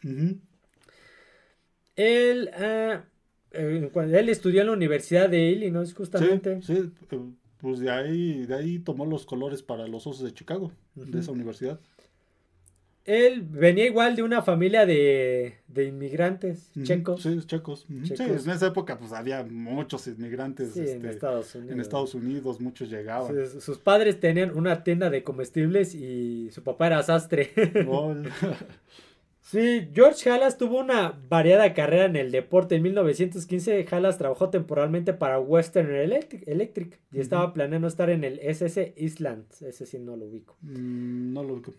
Él. Ah, eh, él estudió en la Universidad de Illinois, justamente. Sí, eh, pues de ahí, de ahí tomó los colores para los osos de Chicago, de esa universidad. Él venía igual de una familia de, inmigrantes checos. Sí, checos. Sí, en esa época pues había muchos inmigrantes en, este, Estados Unidos. en Estados Unidos, muchos llegaban. sus padres tenían una tienda de comestibles y su papá era sastre. Sí, George Halas tuvo una variada carrera en el deporte. En 1915, Halas trabajó temporalmente para Western Electric, y estaba planeando estar en el SS Island. Ese sí no lo ubico. Mm, no lo ubico.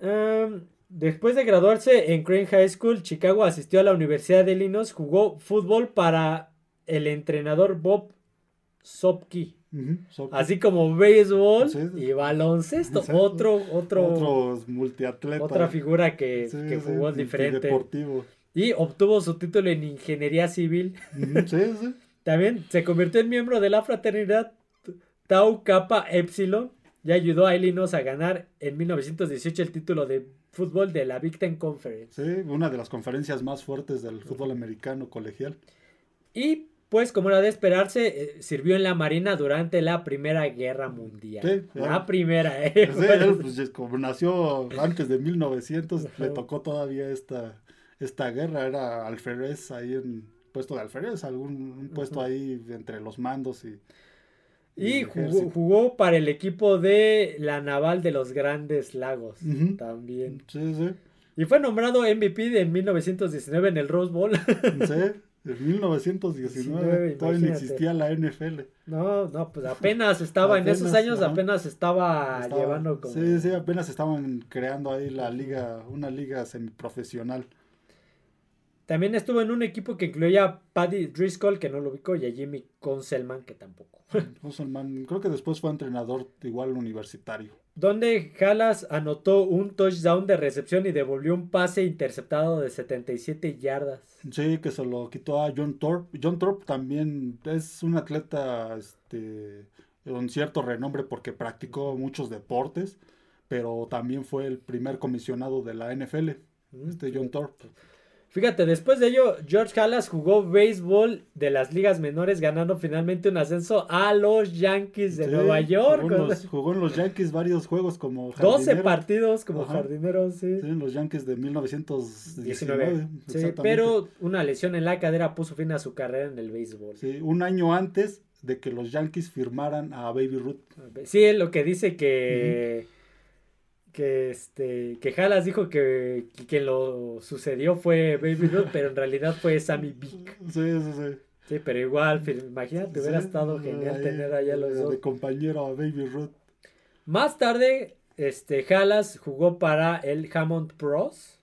Em, después de graduarse en Crane High School, Chicago asistió a la Universidad de Illinois, jugó fútbol para el entrenador Bob Sopke. Así como béisbol y baloncesto. Otro, otro. Otra figura que, jugó diferente. Y obtuvo su título en ingeniería civil. También se convirtió en miembro de la fraternidad Tau Kappa Epsilon y ayudó a Illinois a ganar en 1918 el título de fútbol de la Big Ten Conference. Sí, una de las conferencias más fuertes del fútbol americano colegial. Y pues como era de esperarse, eh, sirvió en la Marina durante la Primera Guerra Mundial. Sí, la primera, ¿eh? Pues, pues, como nació antes de 1900, le tocó todavía esta, esta guerra. Era alférez ahí en puesto de alférez, algún puesto ahí entre los mandos y... Y, jugó, para el equipo de la Naval de los Grandes Lagos también. Sí, sí. Y fue nombrado MVP de 1919 en el Rose Bowl. Sí. En 1919 todavía no existía la NFL. No, no, pues apenas estaba, en esos años apenas estaba, llevando como... Sí, sí, apenas estaban creando ahí la liga, una liga semiprofesional. También estuvo en un equipo que incluía a Paddy Driscoll, que no lo ubicó, y a Jimmy Conselman, que tampoco. Conselman, creo que después fue entrenador igual universitario donde Halas anotó un touchdown de recepción y devolvió un pase interceptado de 77 yardas. Sí, que se lo quitó a John Thorpe. John Thorpe también es un atleta este, con cierto renombre porque practicó muchos deportes, pero también fue el primer comisionado de la NFL, mm, este John Thorpe. Fíjate, después de ello, George Halas jugó béisbol de las ligas menores, ganando finalmente un ascenso a los Yankees de Nueva York. Jugó en, los, Yankees varios juegos como jardinero. 12 partidos como jardinero, sí. Sí, en los Yankees de 1919. Sí, pero una lesión en la cadera puso fin a su carrera en el béisbol. Sí, un año antes de que los Yankees firmaran a Baby Ruth. Sí, lo que dice que que este que Halas dijo que, que, lo sucedió fue Baby Ruth, pero en realidad fue Sammy Vick. Sí, sí, sí. Sí, pero igual, imagínate, hubiera estado genial tener allá los dos. De compañero a Baby Ruth. Más tarde, este Halas jugó para el Hammond Pros,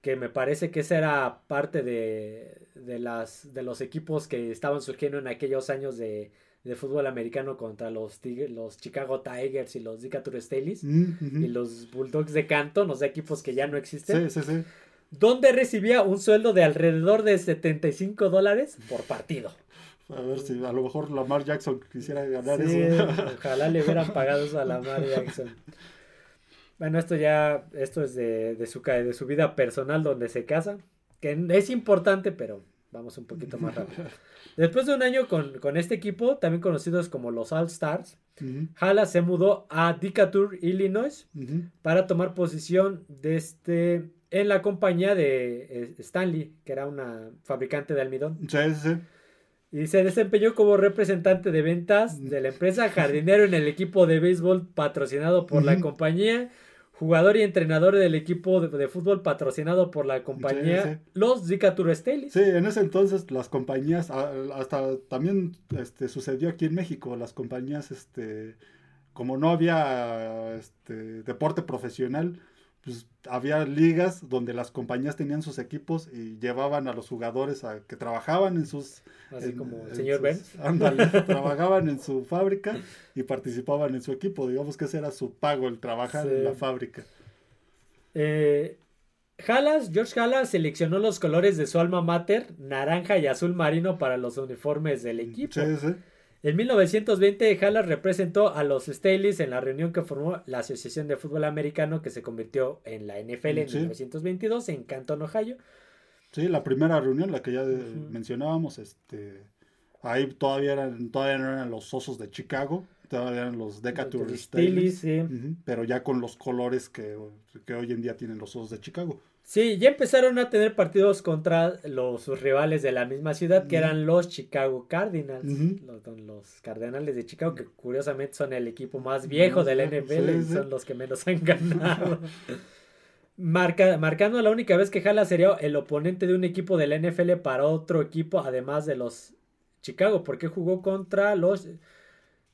que me parece que esa era parte de, de, las, de los equipos que estaban surgiendo en aquellos años de, de fútbol americano contra los, los Chicago Tigers y los Decatur Staleys mm, y los Bulldogs de Canton, los equipos que ya no existen. Sí, sí, sí. Donde recibía un sueldo de alrededor de 75 dólares por partido. A ver si a lo mejor Lamar Jackson quisiera ganar eso. Ojalá le hubieran pagado eso a Lamar Jackson. Bueno, esto ya, esto es de, de, su, de su vida personal donde se casa, que es importante, pero vamos un poquito más rápido. Después de un año con, con este equipo, también conocidos como los All Stars, Hala se mudó a Decatur, Illinois, para tomar posición de este, en la compañía de eh, Stanley, que era una fabricante de almidón. Sí, sí. Y se desempeñó como representante de ventas de la empresa jardinero en el equipo de béisbol patrocinado por la compañía jugador y entrenador del equipo de, fútbol patrocinado por la compañía los Decatur Staleys. Sí, en ese entonces las compañías, hasta también este, sucedió aquí en México, las compañías, este, como no había este, deporte profesional, pues había ligas donde las compañías tenían sus equipos y llevaban a los jugadores a que trabajaban en sus así como el señor Ben trabajaban en su fábrica y participaban en su equipo. Digamos que ese era su pago el trabajar en la fábrica. Eh, George Halas seleccionó los colores de su alma mater naranja y azul marino para los uniformes del equipo. Sí, sí. En 1920, Hallas representó a los Staleys en la reunión que formó la Asociación de Fútbol Americano que se convirtió en la NFL en 1922 en Canton, Ohio. Sí, la primera reunión, la que ya mencionábamos, este, ahí todavía eran, todavía no eran los Osos de Chicago, todavía eran los Decatur Staleys, sí. pero ya con los colores que, que hoy en día tienen los Osos de Chicago. Sí, ya empezaron a tener partidos contra los sus rivales de la misma ciudad, que eran los Chicago Cardinals, los, Cardenales de Chicago, que curiosamente son el equipo más viejo del NFL y son los que menos han ganado. Marca, marcando la única vez que Jala sería el oponente de un equipo del NFL para otro equipo, además de los Chicago, porque jugó contra los.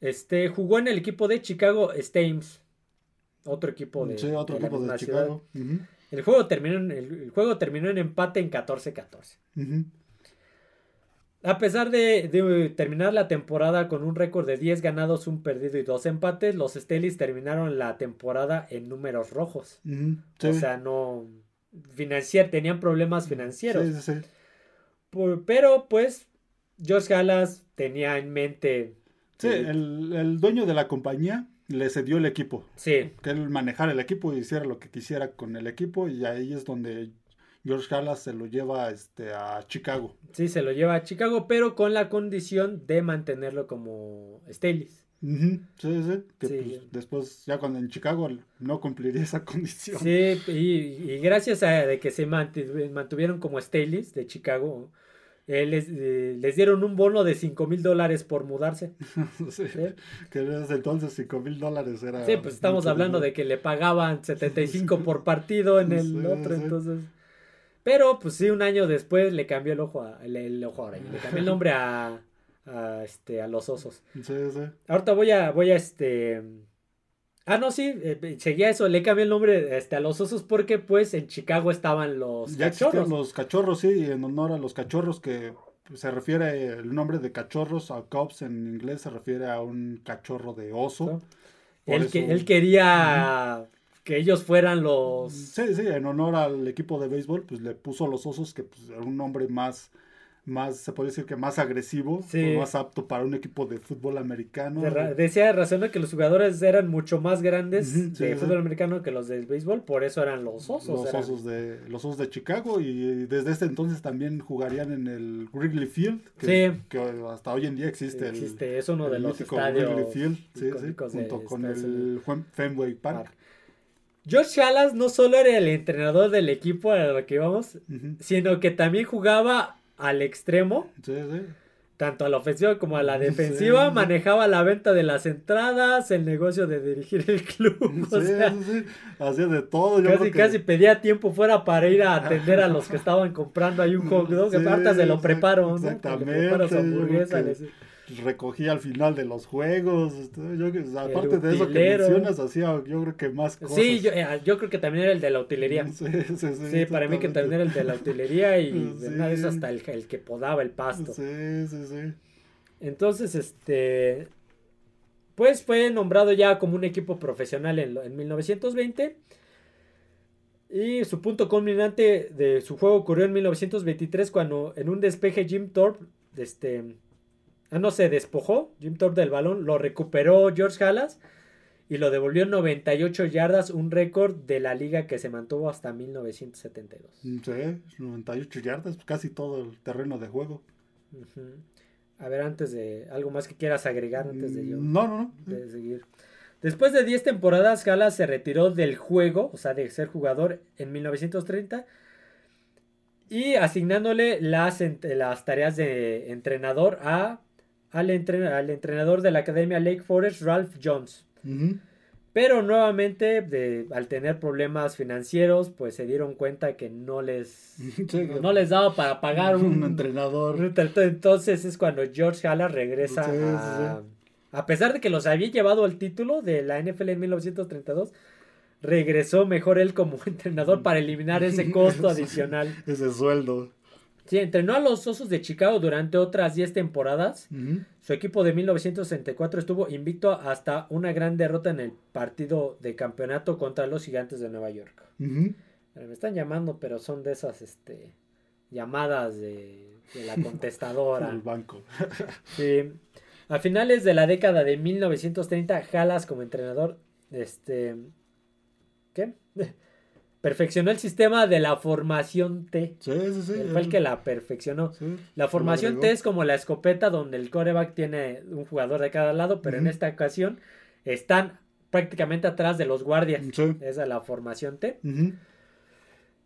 Este, jugó en el equipo de Chicago Stames, otro equipo de, sí, otro equipo de, Chicago. El juego terminó en, el, juego terminó en empate en 14-14. A pesar de, terminar la temporada con un récord de 10 ganados, un perdido y dos empates, los Stelis terminaron la temporada en números rojos. O sea, no financiar, tenían problemas financieros. Sí, pero pues George Halas tenía en mente... Sí, el, el dueño de la compañía le cedió el equipo. Sí. Que él manejara el equipo y hiciera lo que quisiera con el equipo y ahí es donde George Halas se lo lleva este, a Chicago. Sí, se lo lleva a Chicago, pero con la condición de mantenerlo como Stelis. Sí, sí, que Pues, después ya cuando en Chicago no cumpliría esa condición. Sí, y, gracias a de que se mantuvieron como Stelis de Chicago, eh, eh, les, dieron un bono de 5 mil dólares por mudarse. sí, Que desde entonces 5 mil dólares era. Sí, pues estamos hablando de que le pagaban 75 por partido en el otro, entonces. Pero pues sí, un año después le cambió el ojo a, el, ojo ahora, le cambió el nombre a, a, este, a los osos. Sí, sí. Ahorita voy a, voy a este Ah, no, sí, eh, seguía eso, le cambié el nombre este, a los osos porque pues en Chicago estaban los ya cachorros. los cachorros, sí, en honor a los cachorros que se refiere el nombre de cachorros, a Cubs en inglés se refiere a un cachorro de oso. Él, que, él quería que ellos fueran los... Sí, sí, en honor al equipo de béisbol, pues le puso los osos, que pues, era un nombre más más, se puede decir que más agresivo, más apto para un equipo de fútbol americano. decía razón de que los jugadores eran mucho más grandes de fútbol americano que los del béisbol, por eso eran los osos. Los osos de los osos de Chicago y desde este entonces también jugarían en el Wrigley Field, que, hasta hoy en día existe. existe, es uno de los estadios Wrigley Field, junto con el Fenway Park. George Halas no solo era el entrenador del equipo a lo que íbamos, sino que también jugaba al extremo. Sí, sí. Tanto a la ofensiva como a la defensiva, manejaba la venta de las entradas, el negocio de dirigir el club. O sea, sí, hacía de todo. casi, casi pedía tiempo fuera para ir a atender a los que estaban comprando ahí un hot dog. que aparte se lo preparo, ¿no? Exactamente recogía al final de los juegos. Este, aparte de eso que mencionas, hacía yo creo que más cosas. Sí, yo, eh, yo, creo que también era el de la utilería. Sí, sí, sí. Sí, para mí que también era el de la utilería y una vez hasta el, el, que podaba el pasto. Sí, sí, sí. Entonces, este. Pues fue nombrado ya como un equipo profesional en, en 1920. Y su punto culminante de su juego ocurrió en 1923 cuando en un despeje Jim Thorpe este, no se despojó Jim Thorpe del balón, lo recuperó George Halas y lo devolvió 98 yardas, un récord de la liga que se mantuvo hasta 1972. Sí, 98 yardas, casi todo el terreno de juego. A ver, antes de algo más que quieras agregar antes de yo. No, no, no. De seguir. Después de 10 temporadas, Gala se retiró del juego, o sea, de ser jugador en 1930 y asignándole las, las tareas de entrenador a, al, al entrenador de la Academia Lake Forest, Ralph Jones. Pero nuevamente, al tener problemas financieros, pues se dieron cuenta que no les, no les daba para pagar un, entrenador. Entonces es cuando George Haller regresa a, a pesar de que los había llevado al título de la NFL en 1932, regresó mejor él como entrenador para eliminar ese costo adicional. ese sueldo. Sí, entrenó a los Osos de Chicago durante otras 10 temporadas. Su equipo de 1964 estuvo invicto hasta una gran derrota en el partido de campeonato contra los Gigantes de Nueva York. Me están llamando, pero son de esas este, llamadas de, de la contestadora. el banco. sí. A finales de la década de 1930, Jalas como entrenador, este, ¿qué? Perfeccionó el sistema de la formación T. Sí, sí, sí. fue el que la perfeccionó. la formación T es como la escopeta donde el coreback tiene un jugador de cada lado, pero en esta ocasión están prácticamente atrás de los guardias. Esa es la formación T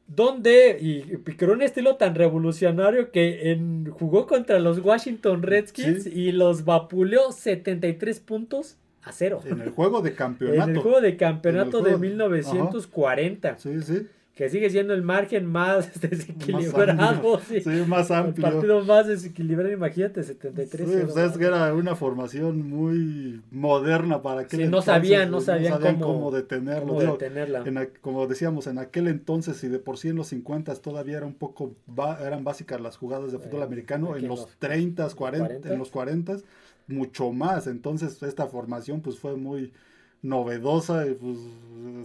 donde y, y un estilo tan revolucionario que en, jugó contra los Washington Redskins y los vapuleó 73 puntos a cero. En el juego de campeonato. en el juego de campeonato de 1940. Sí, sí que sigue siendo el margen más desequilibrado. sí, más amplio. El partido más desequilibrado, imagínate, 73. Sí, pues es que era una formación muy moderna para aquel sí, no sabían, no sabían, cómo, detenerlo. detenerla. como decíamos, en aquel entonces, y de por sí en los 50 todavía era un poco, eran básicas las jugadas de fútbol americano, en los 30, 40, en los 40, mucho más. Entonces esta formación pues fue muy novedosa y pues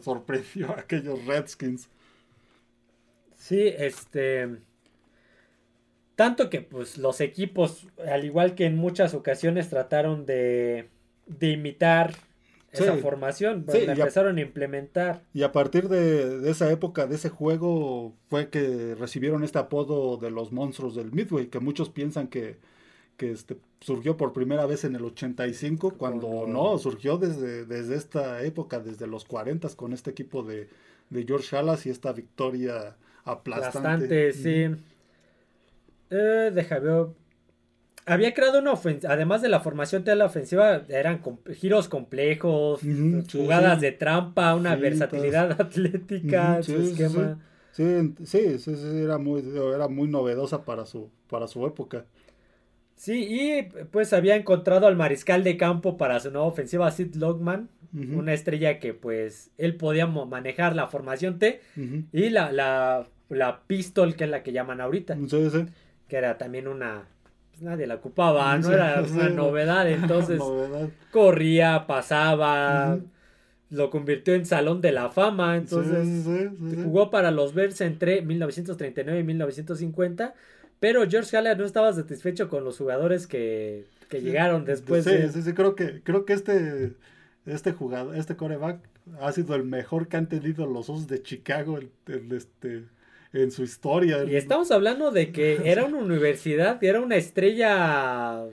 sorprendió a aquellos Redskins. Sí, este. Tanto que pues los equipos, al igual que en muchas ocasiones, trataron de, de imitar esa formación, sí, la empezaron a, implementar. Y a partir de, esa época, de ese juego, fue que recibieron este apodo de los monstruos del Midway, que muchos piensan que, que este, surgió por primera vez en el 85, cuando no, surgió desde, desde esta época, desde los 40 con este equipo de, de George Halas y esta victoria aplastante. sí. Eh, deja ver. Había creado una ofensiva, además de la formación de la ofensiva, eran giros complejos, jugadas de trampa, una versatilidad atlética, su esquema. Sí, sí, sí, era muy, era muy novedosa para su, para su época. Sí, y pues había encontrado al mariscal de campo para su nueva ofensiva, Sid Logman, una estrella que pues él podía manejar la formación T y la, la la pistol, que es la que llaman ahorita. Sí, sí. Que era también una. Pues nadie la ocupaba, no era una novedad. Entonces, corría, pasaba. Lo convirtió en Salón de la Fama. Entonces, jugó para los Bears entre 1939 y 1950. Pero George Haller no estaba satisfecho con los jugadores que, que llegaron después. Sí, sí, sí, creo que, creo que este, este jugador, este coreback ha sido el mejor que han tenido los Osos de Chicago, el, el este, en su historia. Y estamos hablando de que era una universidad, era una estrella,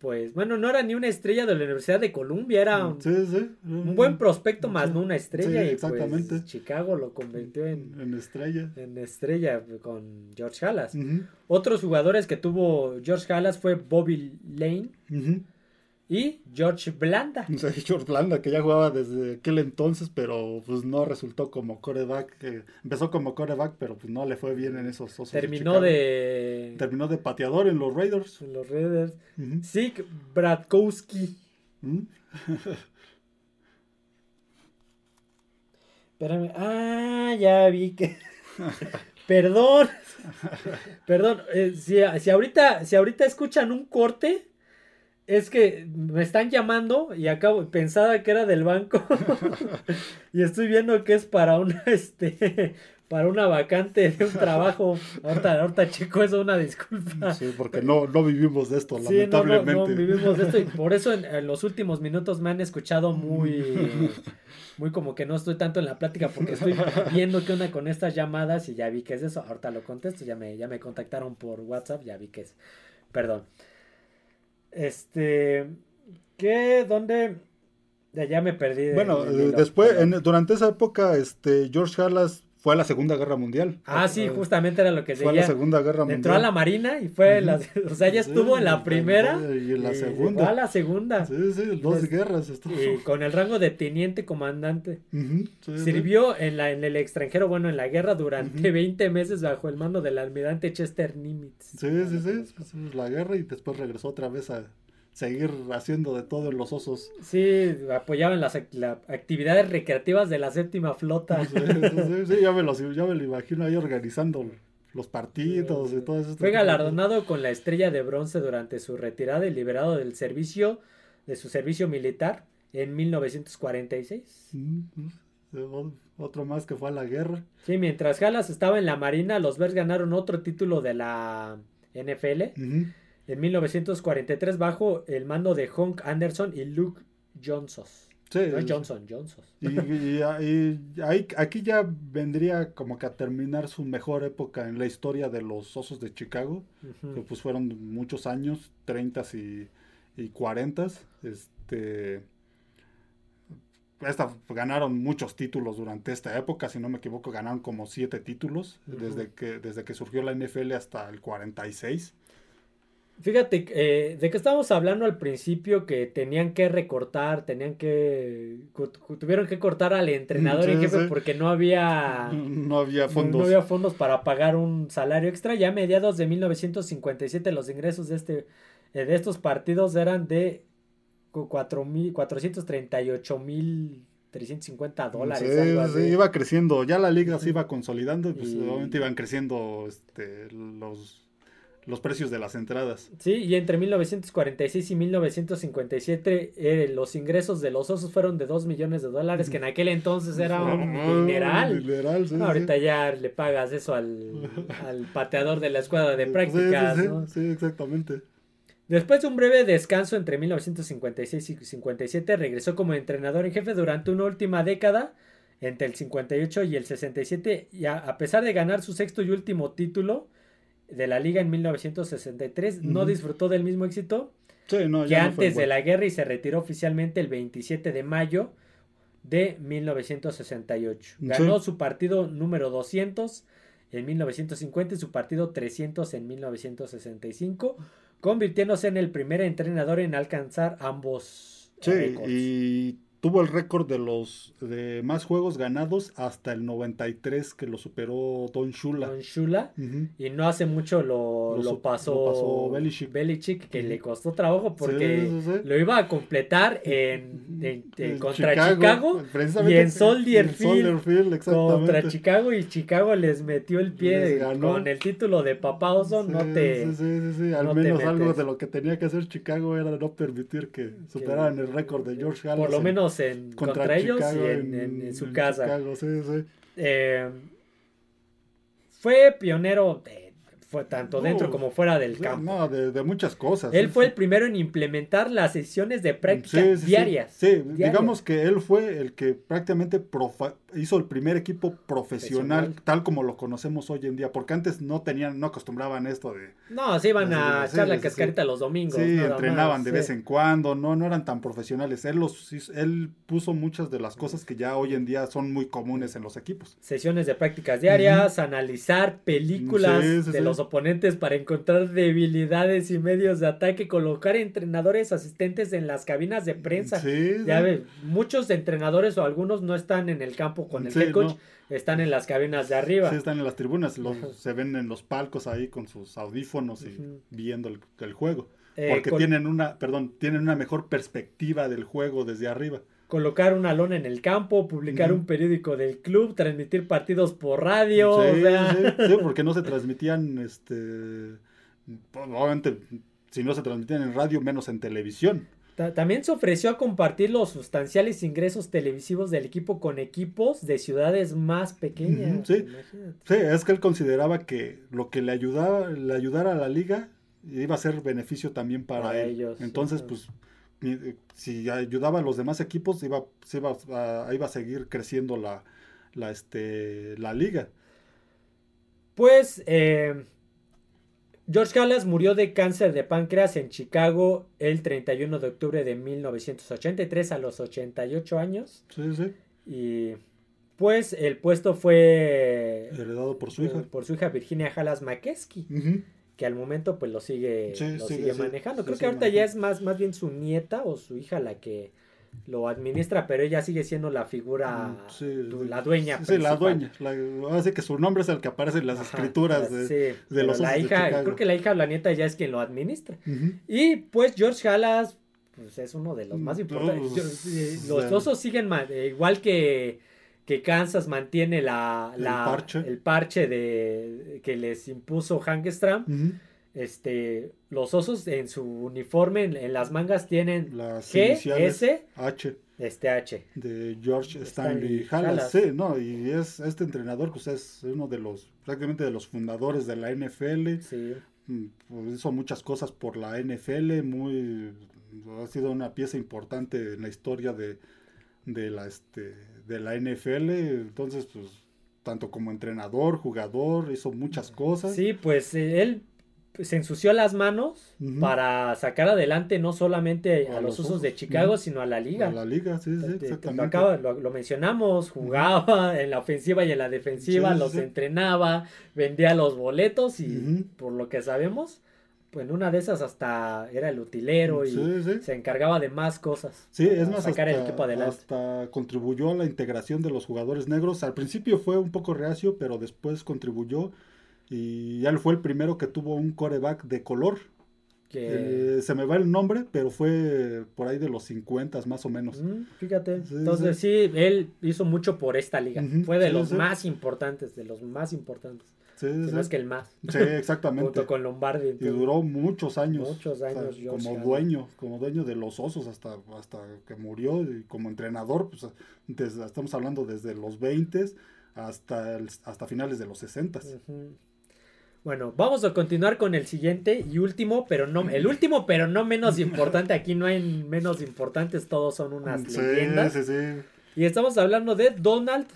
pues, bueno, no era ni una estrella de la Universidad de Columbia, era un, buen prospecto más no una estrella. y pues, exactamente. Chicago lo convirtió en, en estrella. En estrella con George Halas. Otros jugadores que tuvo George Halas fue Bobby Lane y George Blanda. George Blanda, que ya jugaba desde aquel entonces, pero pues no resultó como coreback. empezó como coreback, pero pues no le fue bien en esos osos Terminó de, Terminó de pateador en los Raiders. En los Raiders. Zeke Bradkowski. ¿Mm? Espérame. Ah, ya vi que. Perdón. Perdón. Eh, si, si, ahorita, si ahorita escuchan un corte es que me están llamando y acabo, pensaba que era del banco y estoy viendo que es para una, este, para una vacante de un trabajo. Ahorita, ahorita chico, eso una disculpa. Sí, porque no, no vivimos de esto, Sí, no, lamentablemente. no, no vivimos de esto y por eso en, en los últimos minutos me han escuchado muy, muy como que no estoy tanto en la plática porque estoy viendo qué onda con estas llamadas y ya vi que es eso. Ahorita lo contesto, ya me, ya me contactaron por WhatsApp, ya vi que es. Perdón. Este, ¿qué? ¿Dónde? Ya, ya me perdí. de- Bueno, eh, después, en- durante esa época, este, George Halas fue a la Segunda Guerra Mundial. Ah, sí, Eh, justamente era lo que Fue a la decía. Segunda Guerra Mundial. Entró a la Marina y fue, la- o sea, ya estuvo en la Sí, primera y en la se segunda. fue a la segunda. Sí, sí, dos guerras. estuvo. Y con el rango de teniente comandante. Ujú, sí, sí. Sirvió en, la, en el extranjero, bueno, en la guerra durante Ujú. 20 meses bajo el mando del almirante Chester Nimitz. Sí, sí, sí, sí, la guerra y después regresó otra vez a seguir haciendo de todo en los osos. Sí, apoyaban las ac- la- actividades recreativas de la séptima flota. Sí, sí, ya, me los, ya me lo imagino ahí organizando los partidos y todo eso. Fue galardonado con la estrella de bronce durante su retirada y liberado del servicio, de su servicio militar en 1946. Mm, mm, Otro más que fue a la guerra. Sí, mientras Halas estaba en la Marina, los Bears ganaron otro título de la NFL Ujú. En 1943 bajo el mando de Honk Anderson y Luke Johnson. Sí, No es Johnson, Johnson. Y, y- y ahí- aquí ya vendría como que a terminar su mejor época en la historia de los Osos de Chicago, que pues fueron muchos años, 30 y, y 40. Este, esta, ganaron muchos títulos durante esta época, si no me equivoco, ganaron como siete títulos Ujú. desde, que, desde que surgió la NFL hasta el 46. Fíjate, eh, de que estábamos hablando al principio que tenían que recortar, tenían que... tuvieron que cortar al entrenador Sí, en jefe sí. porque no había... No había fondos. no había fondos para pagar un salario extra. Ya a mediados de 1957 los ingresos de este eh, de estos partidos eran de cu- cuatro mil- 438 mil 350 dólares. Sí, algo sí, así. iba creciendo. Ya la liga se iba consolidando y pues Y- obviamente iban creciendo este, los, los precios de las entradas. Sí, y entre 1946 y 1957 eh, los ingresos de los osos fueron de 2 millones de dólares, que en aquel entonces era un Ah, dineral. dineral, sí, ahorita sí. ya le pagas eso al, al pateador de la escuadra de prácticas, sí, sí, ¿no? sí, exactamente. Después de un breve descanso entre 1956 y 57, regresó como entrenador en jefe durante una última década, entre el 58 y el 67, y a, a pesar de ganar su sexto y último título de la liga en 1963, no disfrutó del mismo éxito Sí, no, que no antes de la guerra y se retiró oficialmente el 27 de mayo de 1968. Sí. Ganó su partido número 200 en 1950 y su partido 300 en 1965, convirtiéndose en el primer entrenador en alcanzar ambos Sí, récords. y tuvo el récord de los de más juegos ganados hasta el 93 que lo superó Don Shula. Con Shula. Y no hace mucho lo, Lo pasó, lo pasó Belichick. Belichick, que le costó trabajo porque Sí, sí, sí. lo iba a completar en, en- en- En contra Chicago, y en Soldier Field, contra Chicago y Chicago les metió el pie con el título de papá oso, no te... Al no menos algo de lo que tenía que hacer Chicago era no permitir que superaran el récord de George Halas. Por lo en- en, contra, ellos y en, en- en su casa. Chicago, sí, sí. Eh, fue pionero de- fue tanto dentro como fuera del campo. No, de, de muchas cosas. Él sí, fue sí. el primero en implementar las sesiones de práctica Sí, diarias. Sí, diarias. digamos que él fue el que prácticamente hizo el primer equipo profesional, Profesional. tal como lo conocemos hoy en día, porque antes no tenían, no acostumbraban esto de... No, se iban a echar la cascarita los domingos. Sí, nada entrenaban más, de vez en cuando, no, no eran tan profesionales. Él, los, él puso muchas de las cosas que ya hoy en día son muy comunes en los equipos. Sesiones de prácticas diarias, analizar películas de los oponentes para encontrar debilidades y medios de ataque, colocar entrenadores asistentes en las cabinas de prensa. Sí, Ya sí. ves, muchos entrenadores o algunos no están en el campo con el Sí, head coach, no. están en las cabinas de arriba. Sí, están en las tribunas, los- se ven en los palcos ahí con sus audífonos y viendo el, el juego. Eh, Porque tienen una, perdón, tienen una mejor perspectiva del juego desde arriba. Colocar una lona en el campo, publicar un periódico del club, transmitir partidos por radio. o sí, sea, sí, sí, porque no se transmitían, este, pues, obviamente, si no se transmitían en radio, menos en televisión. también se ofreció a compartir los sustanciales ingresos televisivos del equipo con equipos de ciudades más pequeñas. Sí, sí es que él consideraba que lo que le ayudaba, le ayudara a la liga iba a ser beneficio también para, ellos. Entonces, pues si ayudaba a los demás equipos, iba, iba, a, iba a seguir creciendo la, la, este, la liga. Pues eh, George Halas murió de cáncer de páncreas en Chicago el 31 de octubre de 1983 a los 88 años. Sí, sí. Y pues el puesto fue heredado por su hija. Por su hija Virginia Halas McKesky que al momento pues lo sigue, lo sigue, manejando. Creo que ahorita ya es más, más bien su nieta o su hija la que lo administra, pero ella sigue siendo la figura, mm, la dueña. Sí, la dueña. La, que su nombre es el que aparece en las escrituras de, los la hija, Creo que la hija o la nieta ya es quien lo administra. Y pues George Halas pues, es uno de los más mm, importantes. Eh, los osos siguen eh, igual que que Kansas mantiene la, el, parche. de que les impuso Hank Stram. Este, los osos en su uniforme, en, las mangas tienen las G, S, H. Este H. De George Stanley, Hallas. Sí, no, y es este entrenador, pues es uno de los, prácticamente de los fundadores de la NFL. Sí. Mm, pues hizo muchas cosas por la NFL, muy, ha sido una pieza importante en la historia de, de la, este, de la NFL, entonces pues tanto como entrenador, jugador, hizo muchas cosas. Sí, pues eh, él se ensució las manos para sacar adelante no solamente a, los, usos de Chicago, sino a la liga. A la liga, sí, sí, exactamente. Lo, mencionamos, jugaba en la ofensiva y en la defensiva, los entrenaba, vendía los boletos y por lo que sabemos, en una de esas hasta era el utilero y se encargaba de más cosas. Sí, es más, sacar hasta, el equipo adelante. hasta contribuyó a la integración de los jugadores negros. Al principio fue un poco reacio, pero después contribuyó y ya fue el primero que tuvo un coreback de color. Que... Eh, se me va el nombre, pero fue por ahí de los 50 más o menos. Mm, fíjate. Entonces sí. él hizo mucho por esta liga. fue de los más importantes, de los más importantes. Sí, más que el más. Sí, exactamente. Junto con Lombardi. Y duró muchos años. Muchos años. como dueño, como dueño de los osos hasta, hasta que murió. Y como entrenador, pues estamos hablando desde los 20 hasta, hasta finales de los 60. Bueno, vamos a continuar con el siguiente y último, pero no, el último, pero no menos importante. Aquí no hay menos importantes, todos son unas leyendas. Y estamos hablando de Donald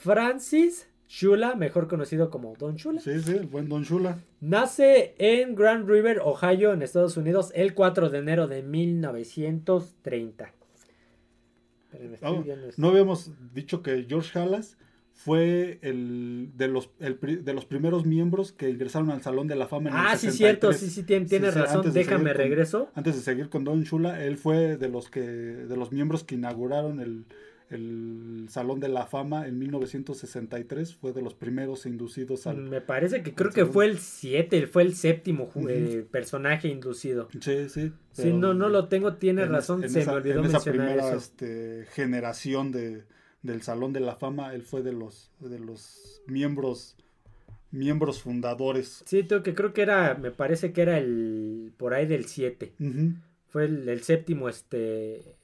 Francis Shula, mejor conocido como Don Shula. Sí, sí, el buen Don Shula. Nace en Grand River, Ohio, en Estados Unidos, el 4 de enero de 1930. no habíamos dicho que George Halas fue el de los, de los primeros miembros que ingresaron al Salón de la Fama en ah, sí, cierto, sí, sí, tiene, razón. Déjame regreso. antes de seguir con Don Shula, él fue de los que de los miembros que inauguraron el, el Salón de la Fama en 1963 fue de los primeros inducidos al. Me parece que creo que fue el 7, fue el séptimo eh, personaje inducido. Sí, sí. Si no, no lo tengo, tiene razón, se me olvidó en esa primera Este, generación de, del Salón de la Fama, él fue de los, de los miembros miembros fundadores. Sí, tengo que creo que era, me parece que era el por ahí del 7. Fue el, el, séptimo este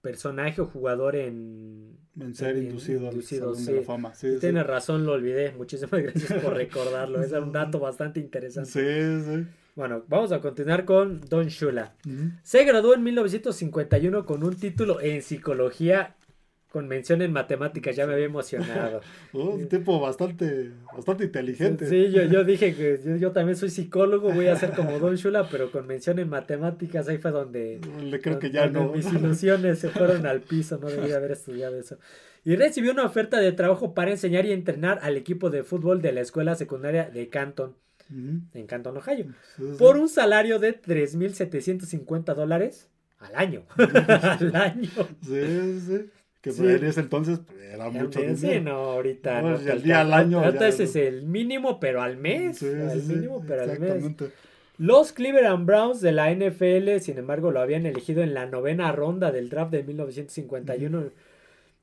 personaje o jugador en, en ser inducido, al Salón de la Fama. Sí, Tienes razón, lo olvidé. Muchísimas gracias por recordarlo. es un dato bastante interesante. Sí, sí. Bueno, vamos a continuar con Don Shula. Se graduó en 1951 con un título en psicología con mención en matemáticas, ya me había emocionado. un tipo bastante, bastante inteligente. Sí, yo, yo dije que yo, también soy psicólogo, voy a ser como Don Shula, pero con mención en matemáticas, ahí fue donde, Le creo que ya no. mis ilusiones se fueron al piso, no debería haber estudiado eso. Y recibió una oferta de trabajo para enseñar y entrenar al equipo de fútbol de la escuela secundaria de Canton, en Canton, Ohio, por un salario de 3.750 dólares al año. al año. Sí, sí. Que en ese entonces pues, era mucho dinero. Sí, no, ahorita no. el día al año. Ahorita ese es el mínimo, pero al mes. Sí, el mínimo, pero al mes. Los Cleveland Browns de la NFL, sin embargo, lo habían elegido en la novena ronda del draft de 1951.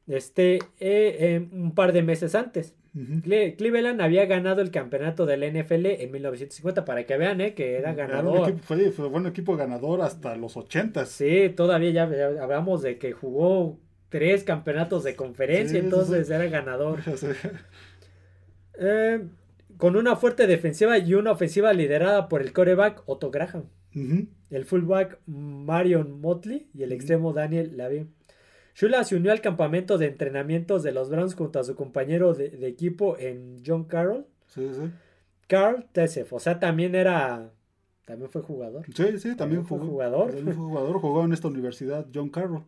este, eh, eh, un par de meses antes. Cleveland había ganado el campeonato del NFL en 1950, para que vean eh, que era ganador. fue, fue buen equipo ganador hasta los 80. Sí, todavía ya, hablamos de que jugó tres campeonatos de conferencia, entonces era ganador. con una fuerte defensiva y una ofensiva liderada por el coreback Otto Graham, el fullback Marion Motley y el extremo Daniel Lavie. Shula se unió al campamento de entrenamientos de los Browns junto a su compañero de, equipo en John Carroll. Sí, sí. Carl Tessef, o sea, también era. También fue jugador. Sí, sí, también, fue jugador. También fue jugador, jugó en esta universidad, John Carroll.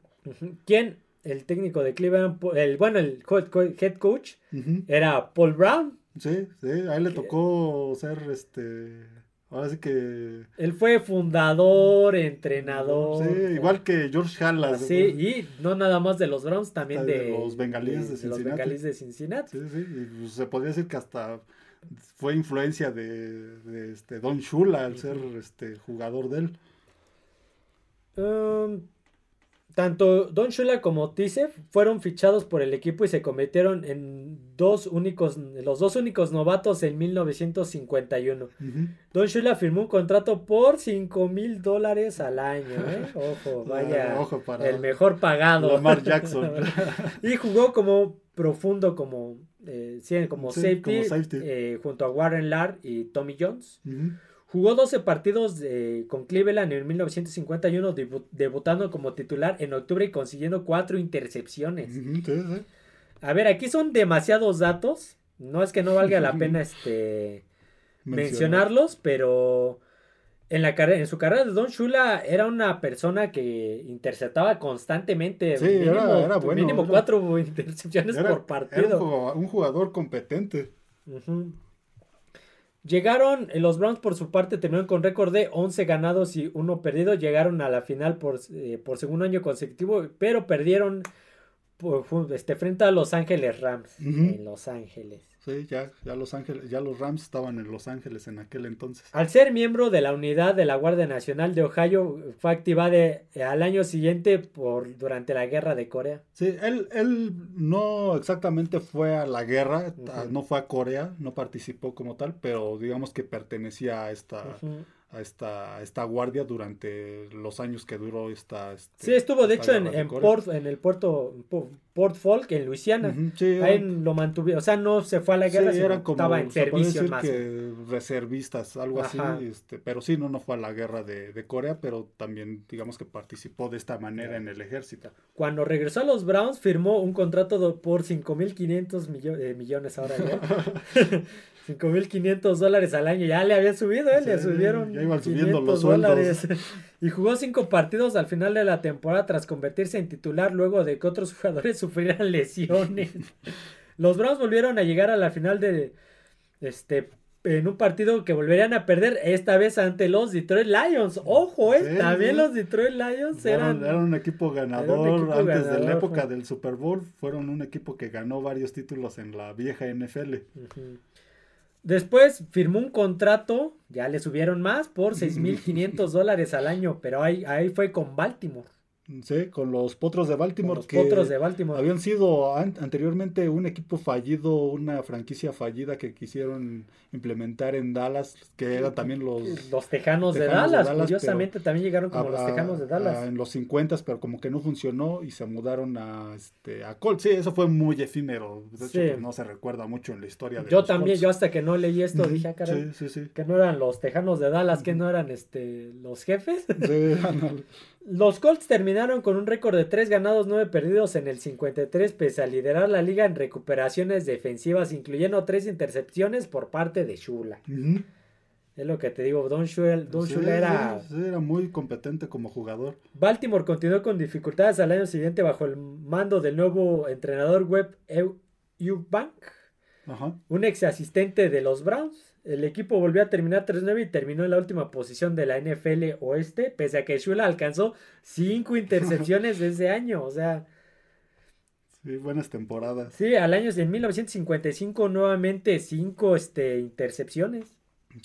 ¿Quién? El técnico de Cleveland, el, bueno, el head coach era Paul Brown. Sí, sí, a él le tocó ser este Ahora sí que. Él fue fundador, entrenador. Sí, igual que George Halas. Sí, y no nada más de los Browns, también de, los bengalíes de, Cincinnati. Los bengalíes de Cincinnati. Sí, sí, y pues se podría decir que hasta fue influencia de, de este Don Shula al ser este jugador de él. Um, tanto Don Shula como Tisef fueron fichados por el equipo y se convirtieron en dos únicos, los dos únicos novatos en 1951. Don Shula firmó un contrato por 5 mil dólares al año. ¿eh? Ojo, vaya. el mejor pagado. Lamar Jackson. y jugó como profundo, como, eh, como safety, eh, junto a Warren Lard y Tommy Jones. Jugó 12 partidos con Cleveland en 1951, debutando como titular en octubre y consiguiendo 4 intercepciones. A ver, aquí son demasiados datos. No es que no valga la pena este mencionarlos, pero en, la en su carrera de Don Shula era una persona que interceptaba constantemente. Sí, mínimo, era, bueno. Mínimo cuatro intercepciones por partido. un, jugador, competente. Llegaron, eh, los Browns por su parte terminaron con récord de 11 ganados y 1 perdido. Llegaron a la final por, eh, por segundo año consecutivo, pero perdieron este, frente a Los Ángeles Rams. En Los Ángeles. Sí, ya, ya, Los Ángeles, ya los Rams estaban en Los Ángeles en aquel entonces. Al ser miembro de la unidad de la Guardia Nacional de Ohio, fue activada eh, al año siguiente por, durante la guerra de Corea. Sí, él, él no exactamente fue a la guerra, no fue a Corea, no participó como tal, pero digamos que pertenecía a esta, a esta, esta guardia durante los años que duró esta... Este, sí, estuvo de hecho en, en, Port, en el puerto Port Folk, en Luisiana. Ahí lo mantuvieron, o sea, no se fue a la guerra, sí, como, estaba en servicio más. Que reservistas, algo así, este, pero sí, no, no fue a la guerra de, de, Corea, pero también digamos que participó de esta manera en el ejército. Cuando regresó a los Browns, firmó un contrato por 5.500 millones eh, millones ahora ya. 5.500 dólares al año. Ya le habían subido, ¿eh? le subieron ya iban subiendo los dólares. Y jugó cinco partidos al final de la temporada tras convertirse en titular luego de que otros jugadores sufrieran lesiones. los Browns volvieron a llegar a la final de este en un partido que volverían a perder esta vez ante los Detroit Lions. Ojo, eh, también los Detroit Lions eran, eran, un equipo ganador antes de la época del Super Bowl. Fueron un equipo que ganó varios títulos en la vieja NFL. Después firmó un contrato, ya le subieron más, por 6.500 dólares al año, pero ahí, ahí fue con Baltimore. Sí, con los Potros de Baltimore. los Potros de Baltimore. Habían sido anteriormente un equipo fallido, una franquicia fallida que quisieron implementar en Dallas, que eran también los... Los Tejanos, de Dallas, curiosamente también llegaron como los Tejanos de Dallas. en los 50, pero como que no funcionó y se mudaron a, este, a Colts. Sí, eso fue muy efímero. De hecho, pues, no se recuerda mucho en la historia de Yo también, yo hasta que no leí esto dije, ah, caray, que no eran los Tejanos de Dallas, que no eran este los jefes. Sí, Los Colts terminaron con un récord de 3 ganados, 9 perdidos en el 53, pese a liderar la liga en recuperaciones defensivas, incluyendo 3 intercepciones por parte de Shula. Es lo que te digo, Don Shula, era... era muy competente como jugador. Baltimore continuó con dificultades al año siguiente bajo el mando del nuevo entrenador web Eubank, un ex asistente de los Browns. El equipo volvió a terminar 3-9 y terminó en la última posición de la NFL Oeste, pese a que Shula alcanzó 5 intercepciones ese año. O sea. Sí, buenas temporadas. Sí, al año en 1955 nuevamente 5 este, intercepciones.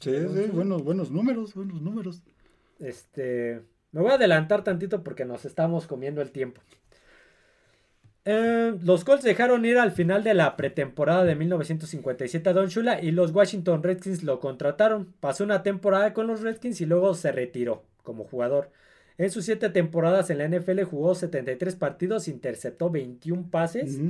Sí, sí, buenos, buenos números, buenos números. Este. Me voy a adelantar tantito porque nos estamos comiendo el tiempo. Eh, los Colts dejaron ir al final de la pretemporada de 1957 a Don Shula y los Washington Redskins lo contrataron. Pasó una temporada con los Redskins y luego se retiró como jugador. En sus siete temporadas en la NFL jugó 73 partidos, interceptó 21 pases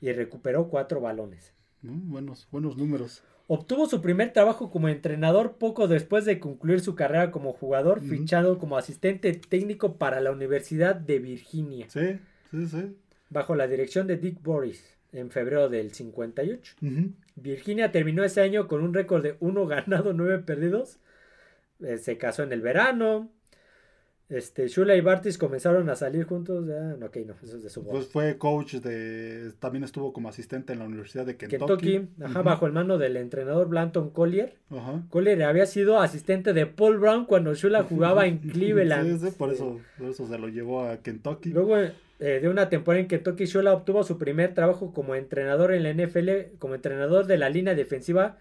y recuperó cuatro balones. buenos, buenos números. Obtuvo su primer trabajo como entrenador poco después de concluir su carrera como jugador, fichado como asistente técnico para la Universidad de Virginia. Sí, sí, sí. Bajo la dirección de Dick Boris en febrero del 58. Virginia terminó ese año con un récord de 1 ganado, 9 perdidos. Eh, se casó en el verano. Este, Shula y Bartis comenzaron a salir juntos. no, ok, no, eso es de su Pues fue coach de. También estuvo como asistente en la Universidad de Kentucky. Kentucky, ajá, bajo el mano del entrenador Blanton Collier. Collier había sido asistente de Paul Brown cuando Shula jugaba en Cleveland. Sí, sí, por eso, por eso se lo llevó a Kentucky. Luego, eh, de una temporada en Kentucky, Shula obtuvo su primer trabajo como entrenador en la NFL, como entrenador de la línea defensiva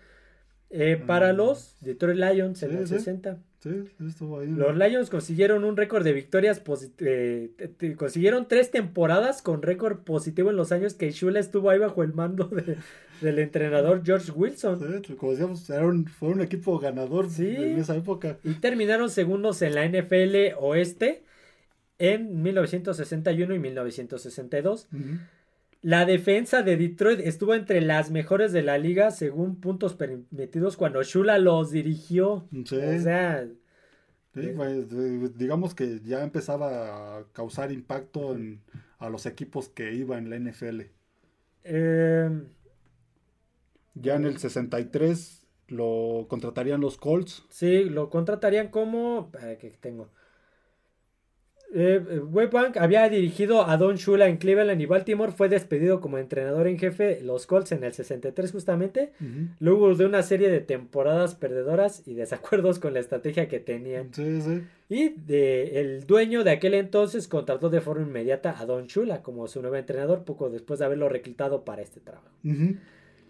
eh, para mm. los Detroit Lions en los 60. Los Lions consiguieron un récord de victorias eh, consiguieron tres temporadas con récord positivo en los años que Shula estuvo ahí bajo el mando del entrenador George Wilson. como decíamos, fue un equipo ganador en esa época. Y terminaron segundos en la NFL Oeste en 1961 y 1962. La defensa de Detroit estuvo entre las mejores de la liga según puntos permitidos cuando Shula los dirigió. O sea, eh, pues, digamos que ya empezaba a causar impacto en, a los equipos que iba en la NFL. Em, ya en el 63 lo contratarían los Colts. Sí, lo contratarían como... ¿Qué tengo? Eh, Webbank había dirigido a Don Shula en Cleveland y Baltimore. Fue despedido como entrenador en jefe los Colts en el 63 justamente. Luego de una serie de temporadas perdedoras y desacuerdos con la estrategia que tenían. Y de, el dueño de aquel entonces contrató de forma inmediata a Don Shula como su nuevo entrenador poco después de haberlo reclutado para este trabajo.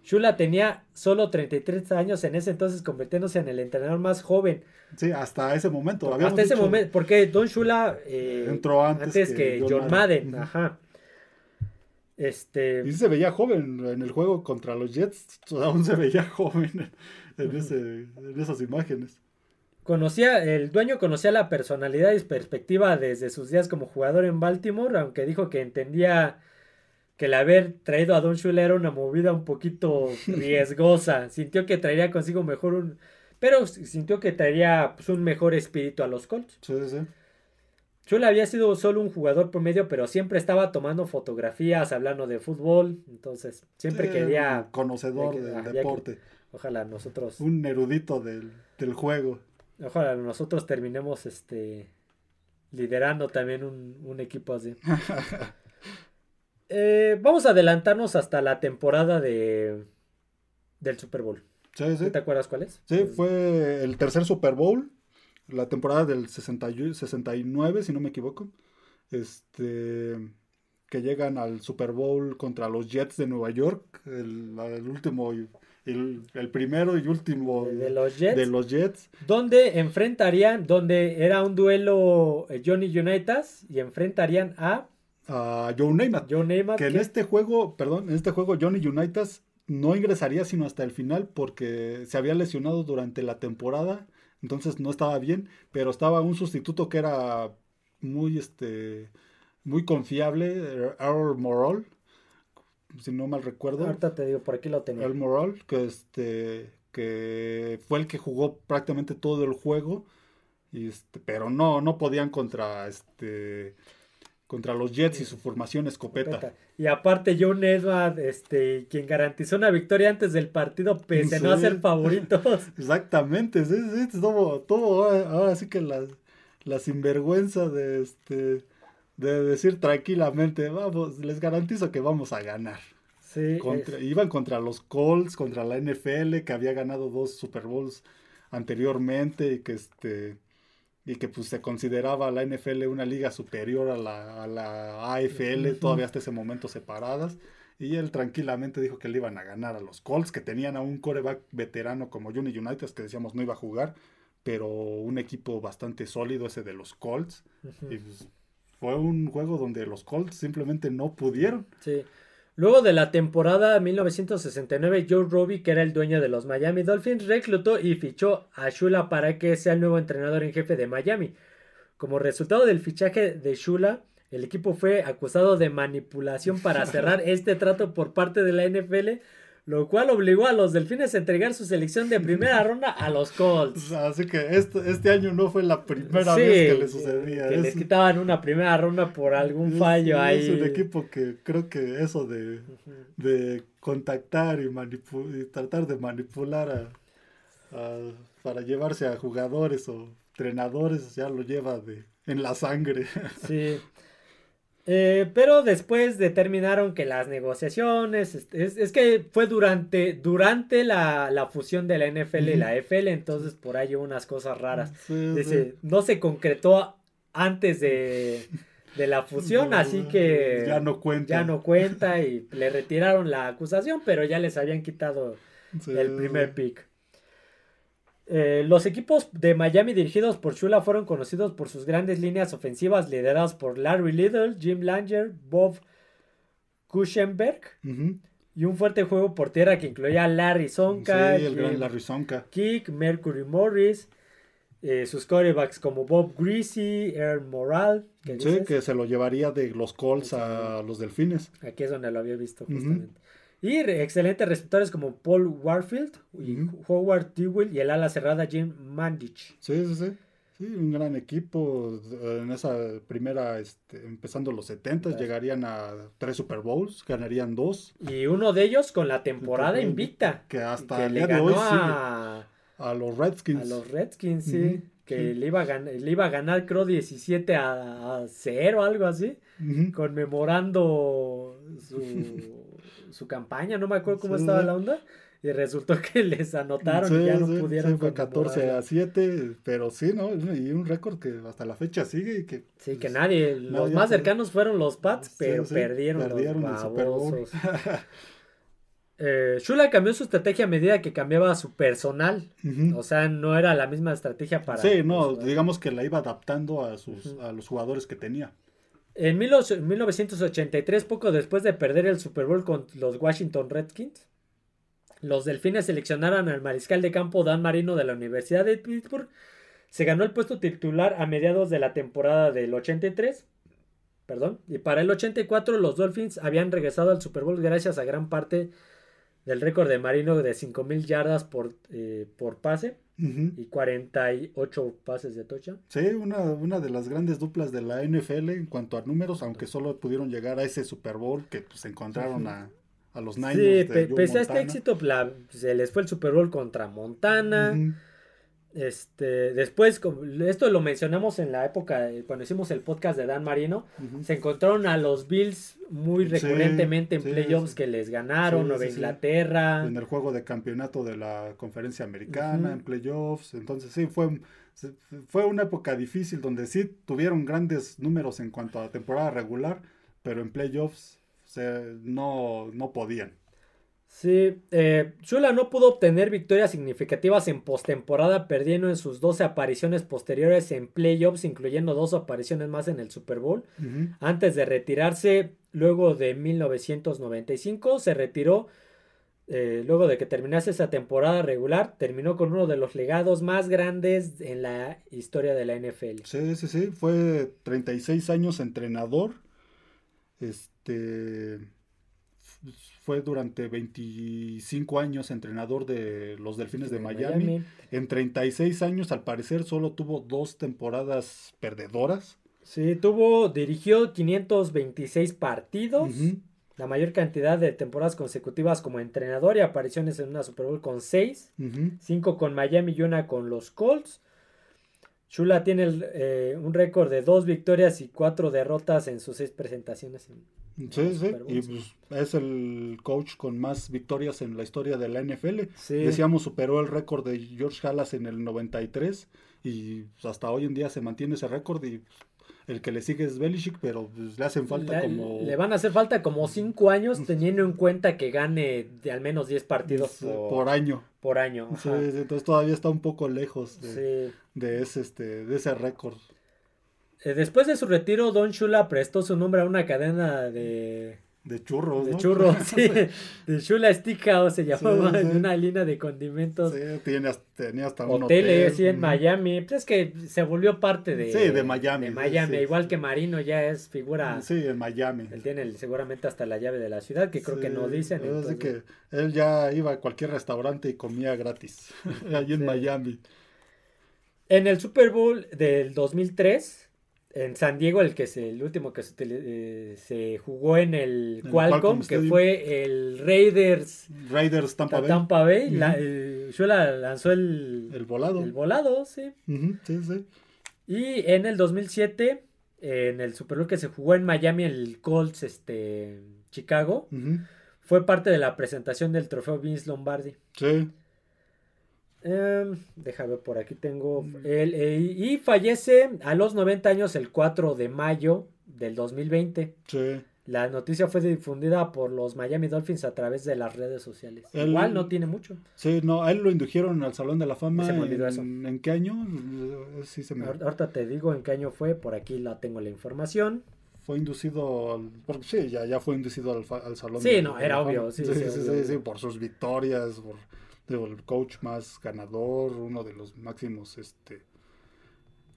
Shula tenía solo 33 años en ese entonces, convirtiéndose en el entrenador más joven. Sí, hasta ese momento. Hasta ese momento, porque Don Shula eh, entró antes, que, John, Madden. Ajá. Este... Y se veía joven en el juego contra los Jets, aún se veía joven en, ese, en esas imágenes. Conocía, el dueño conocía la personalidad y perspectiva desde sus días como jugador en Baltimore, aunque dijo que entendía que el haber traído a Don Shula era una movida un poquito riesgosa. sintió que traería consigo mejor un... Pero sintió que traería pues, un mejor espíritu a los Colts. Sí, sí. Shula había sido solo un jugador promedio, pero siempre estaba tomando fotografías, hablando de fútbol. Entonces, siempre quería... Conocedor del deporte. ojalá nosotros... Un erudito del, del juego. Ojalá nosotros terminemos este liderando también un, un equipo así. Eh, vamos a adelantarnos hasta la temporada de del Super Bowl. ¿Te acuerdas cuál es? Sí, fue el tercer Super Bowl, la temporada del 69, si no me equivoco. Este que llegan al Super Bowl contra los Jets de Nueva York, el, último el, el, primero y último de los, Jets, de los Jets. Donde enfrentarían, donde era un duelo eh, Johnny Unitas y enfrentarían a a Joe Namath. que en este juego, perdón, en este juego Johnny Unitas no ingresaría sino hasta el final porque se había lesionado durante la temporada, entonces no estaba bien, pero estaba un sustituto que era muy este muy confiable, Earl Morrall, si no mal recuerdo. Ahorita te digo, por aquí lo tenía. Earl Morrall, que este que fue el que jugó prácticamente todo el juego, y este, pero no no podían contra este contra los Jets y su formación escopeta. Y aparte John Edward, este, quien garantizó una victoria antes del partido, pese a no ser favoritos. Exactamente, sí, sí, todo, todo ahora, sí que la, la sinvergüenza de este de decir tranquilamente, vamos, les garantizo que vamos a ganar. Sí, Iban contra los Colts, contra la NFL, que había ganado dos Super Bowls anteriormente y que este y que pues se consideraba la NFL una liga superior a la, a la AFL, todavía hasta ese momento separadas. Y él tranquilamente dijo que le iban a ganar a los Colts, que tenían a un coreback veterano como Johnny United, que decíamos no iba a jugar, pero un equipo bastante sólido ese de los Colts. Y pues, fue un juego donde los Colts simplemente no pudieron. Sí. Luego de la temporada 1969, Joe Robbie, que era el dueño de los Miami Dolphins, reclutó y fichó a Shula para que sea el nuevo entrenador en jefe de Miami. Como resultado del fichaje de Shula, el equipo fue acusado de manipulación para cerrar este trato por parte de la NFL lo cual obligó a los Delfines a entregar su selección de primera ronda a los Colts. Así que este, este año no fue la primera vez que le sucedía. Que les quitaban una primera ronda por algún fallo ahí. Es un equipo que creo que eso de, de contactar y, y tratar de manipular para llevarse a jugadores o entrenadores ya lo lleva de, en la sangre. Sí. Eh, pero después determinaron que las negociaciones, es, que fue durante, durante la, fusión de la NFL y la FL, entonces por ahí hubo unas cosas raras. No se concretó antes de, la fusión, así que ya no cuenta. Ya no cuenta y le retiraron la acusación, pero ya les habían quitado el primer pick. Eh, los equipos de Miami dirigidos por Shula fueron conocidos por sus grandes líneas ofensivas lideradas por Larry Little, Jim Langer, Bob Kuchenberg y un fuerte juego por tierra que incluía a Larry Sonka, Kick, Mercury Morris, eh, sus corebacks como Bob Greasy, Earl Moral. Sí, que se lo llevaría de los Colts a los Delfines. Aquí es donde lo había visto justamente. Y excelentes receptores como Paul Warfield y Howard Dewey y el ala cerrada Jim Mandich. Sí, sí, sí. Sí, un gran equipo. En esa primera, este, empezando los 70, llegarían a tres Super Bowls, ganarían dos. Y uno de ellos con la temporada invicta. Que hasta el día de hoy a... a los Redskins. A los Redskins, sí. Que Le, iba a ganar, le iba a ganar, creo, 17 a, a 0, algo así. Conmemorando su su campaña, no me acuerdo cómo estaba la onda. Y resultó que les anotaron y ya no pudieron. fue 14 a 7, pero sí, ¿no? Y un récord que hasta la fecha sigue y que... Sí, que pues, nadie, los más cercanos fueron los Pats, pero perdieron, perdieron los babosos. eh, Shula cambió su estrategia a medida que cambiaba su personal. O sea, no era la misma estrategia para... Sí, no, digamos que la iba adaptando a, sus, a los jugadores que tenía. En 1983, poco después de perder el Super Bowl con los Washington Redskins, los Delfines seleccionaron al mariscal de campo Dan Marino de la Universidad de Pittsburgh. Se ganó el puesto titular a mediados de la temporada del 83. Perdón. Y para el 84 los Dolphins habían regresado al Super Bowl gracias a gran parte del récord de Marino de 5.000 yardas por, eh, por pase y 48 pases de tocha. Sí, una, una de las grandes duplas de la NFL en cuanto a números, aunque solo pudieron llegar a ese Super Bowl que pues encontraron a, a, los Niners. Sí, pese a este éxito, se les fue el Super Bowl contra Montana. Este, después, esto lo mencionamos en la época, cuando hicimos el podcast de Dan Marino, se encontraron a los Bills muy recurrentemente en playoffs que les ganaron, Nueva Inglaterra. En el juego de campeonato de la conferencia americana, en playoffs. Entonces sí, fue, fue una época difícil donde sí tuvieron grandes números en cuanto a temporada regular, pero en playoffs no, no podían. Sí, eh, Shula no pudo obtener victorias significativas en postemporada, perdiendo en sus 12 apariciones posteriores en playoffs, incluyendo dos apariciones más en el Super Bowl. Antes de retirarse, luego de 1995, se retiró. Eh, luego de que terminase esa temporada regular, terminó con uno de los legados más grandes en la historia de la NFL. Sí, sí, sí, fue 36 años entrenador. Este fue durante 25 años entrenador de los Delfines de, Miami. En 36 años, al parecer, solo tuvo dos temporadas perdedoras. Sí, tuvo, dirigió 526 partidos, la mayor cantidad de temporadas consecutivas como entrenador y apariciones en una Super Bowl con 6, 5 con Miami y una con los Colts. Chula tiene eh, un récord de dos victorias y cuatro derrotas en sus seis presentaciones. Sí, sí, y pues, es el coach con más victorias en la historia de la NFL. Decíamos, superó el récord de George Halas en el 93 y pues, hasta hoy en día se mantiene ese récord y el que le sigue es Belichick, pero pues, le hacen falta como... Le van a hacer falta como cinco años teniendo en cuenta que gane de al menos 10 partidos por, año. Por año. entonces todavía está un poco lejos de, ese, este, de ese récord. Eh, después de su retiro, Don Shula prestó su nombre a una cadena de de churros, De ¿no? churros, sí. De Chula Steakhouse se llamaba, Sí, sí. en una línea de condimentos. Sí, tenía hasta un hotel. sí, en. Miami. Pues es que se volvió parte de... Sí, de Miami, De Miami, igual que Marino ya es figura... Sí, en Miami. Él tiene el- seguramente hasta la llave de la ciudad, que creo que no dicen. Así entonces- que él ya iba a cualquier restaurante y comía gratis. Allí en. Miami. En el Super Bowl del 2003, en San Diego, el que es el último que se, eh, se jugó en el el Qualcomm, Qualcomm que Stadium. fue el Raiders Raiders Tampa Bay. Tampa Bay, la- eh, Shula lanzó el, El volado. el volado, sí. Sí, sí. Y en el 2007, en el Super Bowl que se jugó en Miami, el Colts, este, Chicago, fue parte de la presentación del trofeo Vince Lombardi. Sí. Em, deja ver, por aquí tengo. el- eh, y fallece a los 90 años el 4 de mayo del 2020. Sí. La noticia fue difundida por los Miami Dolphins a través de las redes sociales. El- Igual no tiene mucho. Sí, no, a él lo indujeron al Salón de la Fama. Se me olvidó en, eso. ¿En qué año? Eh, Sí, se me Ahor- Ahorita te digo en qué año fue, por aquí la tengo la información. fue inducido al, porque sí, ya, ya fue inducido al, salón. Sí, de- no, era la obvio, Fama. sí, sí, sí, sí, obvio. sí, sí, por sus victorias, por digo, el coach más ganador, uno de los máximos este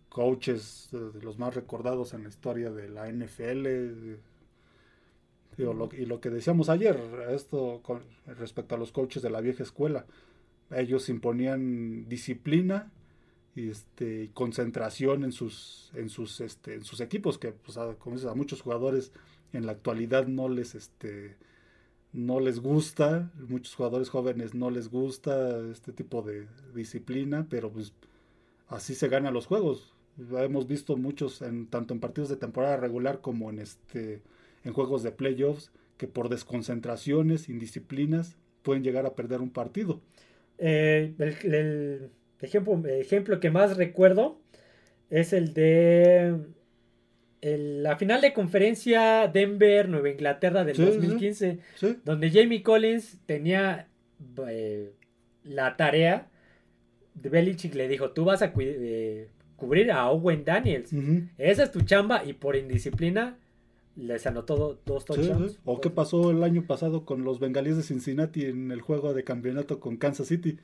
coaches, de, de los más recordados en la historia de la NFL. eh, y lo que decíamos ayer, esto con respecto a los coaches de la vieja escuela, ellos imponían disciplina y este concentración en sus en sus este en sus equipos que pues a, como dices, a muchos jugadores en la actualidad no les este no les gusta muchos jugadores jóvenes no les gusta este tipo de disciplina pero pues así se ganan los juegos. Hemos visto muchos en tanto en partidos de temporada regular como en este en juegos de playoffs que por desconcentraciones indisciplinas pueden llegar a perder un partido. Eh, el, el ejemplo, ejemplo que más recuerdo es el de el- la final de conferencia Denver-Nueva Inglaterra del Sí, sí, sí. 2015, sí donde Jamie Collins tenía eh, la tarea de Belichick le dijo, tú vas a eh, cubrir a Owen Daniels. Esa es tu chamba y por indisciplina les anotó do- dos touchdowns. sí. ¿O qué pasó el año pasado con los bengalíes de Cincinnati en el juego de campeonato con Kansas City?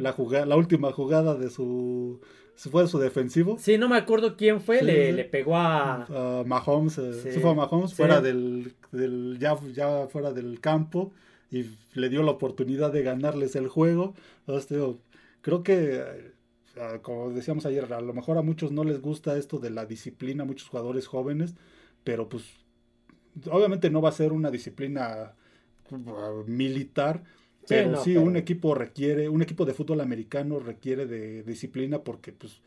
La, jugada, la última jugada de su... Fue de su defensivo. Sí, no me acuerdo quién fue, Sí, le, le pegó a... Mahomes, eh, Sí. fue a Mahomes, fuera del, del- ya, ya fuera del campo y le dio la oportunidad de ganarles el juego. Entonces, digo, creo que, eh, como decíamos ayer, a lo mejor a muchos no les gusta esto de la disciplina, muchos jugadores jóvenes, pero pues obviamente no va a ser una disciplina uh, militar. Sí, Pero no, sí, pero- un equipo requiere, un equipo de fútbol americano requiere de disciplina porque pues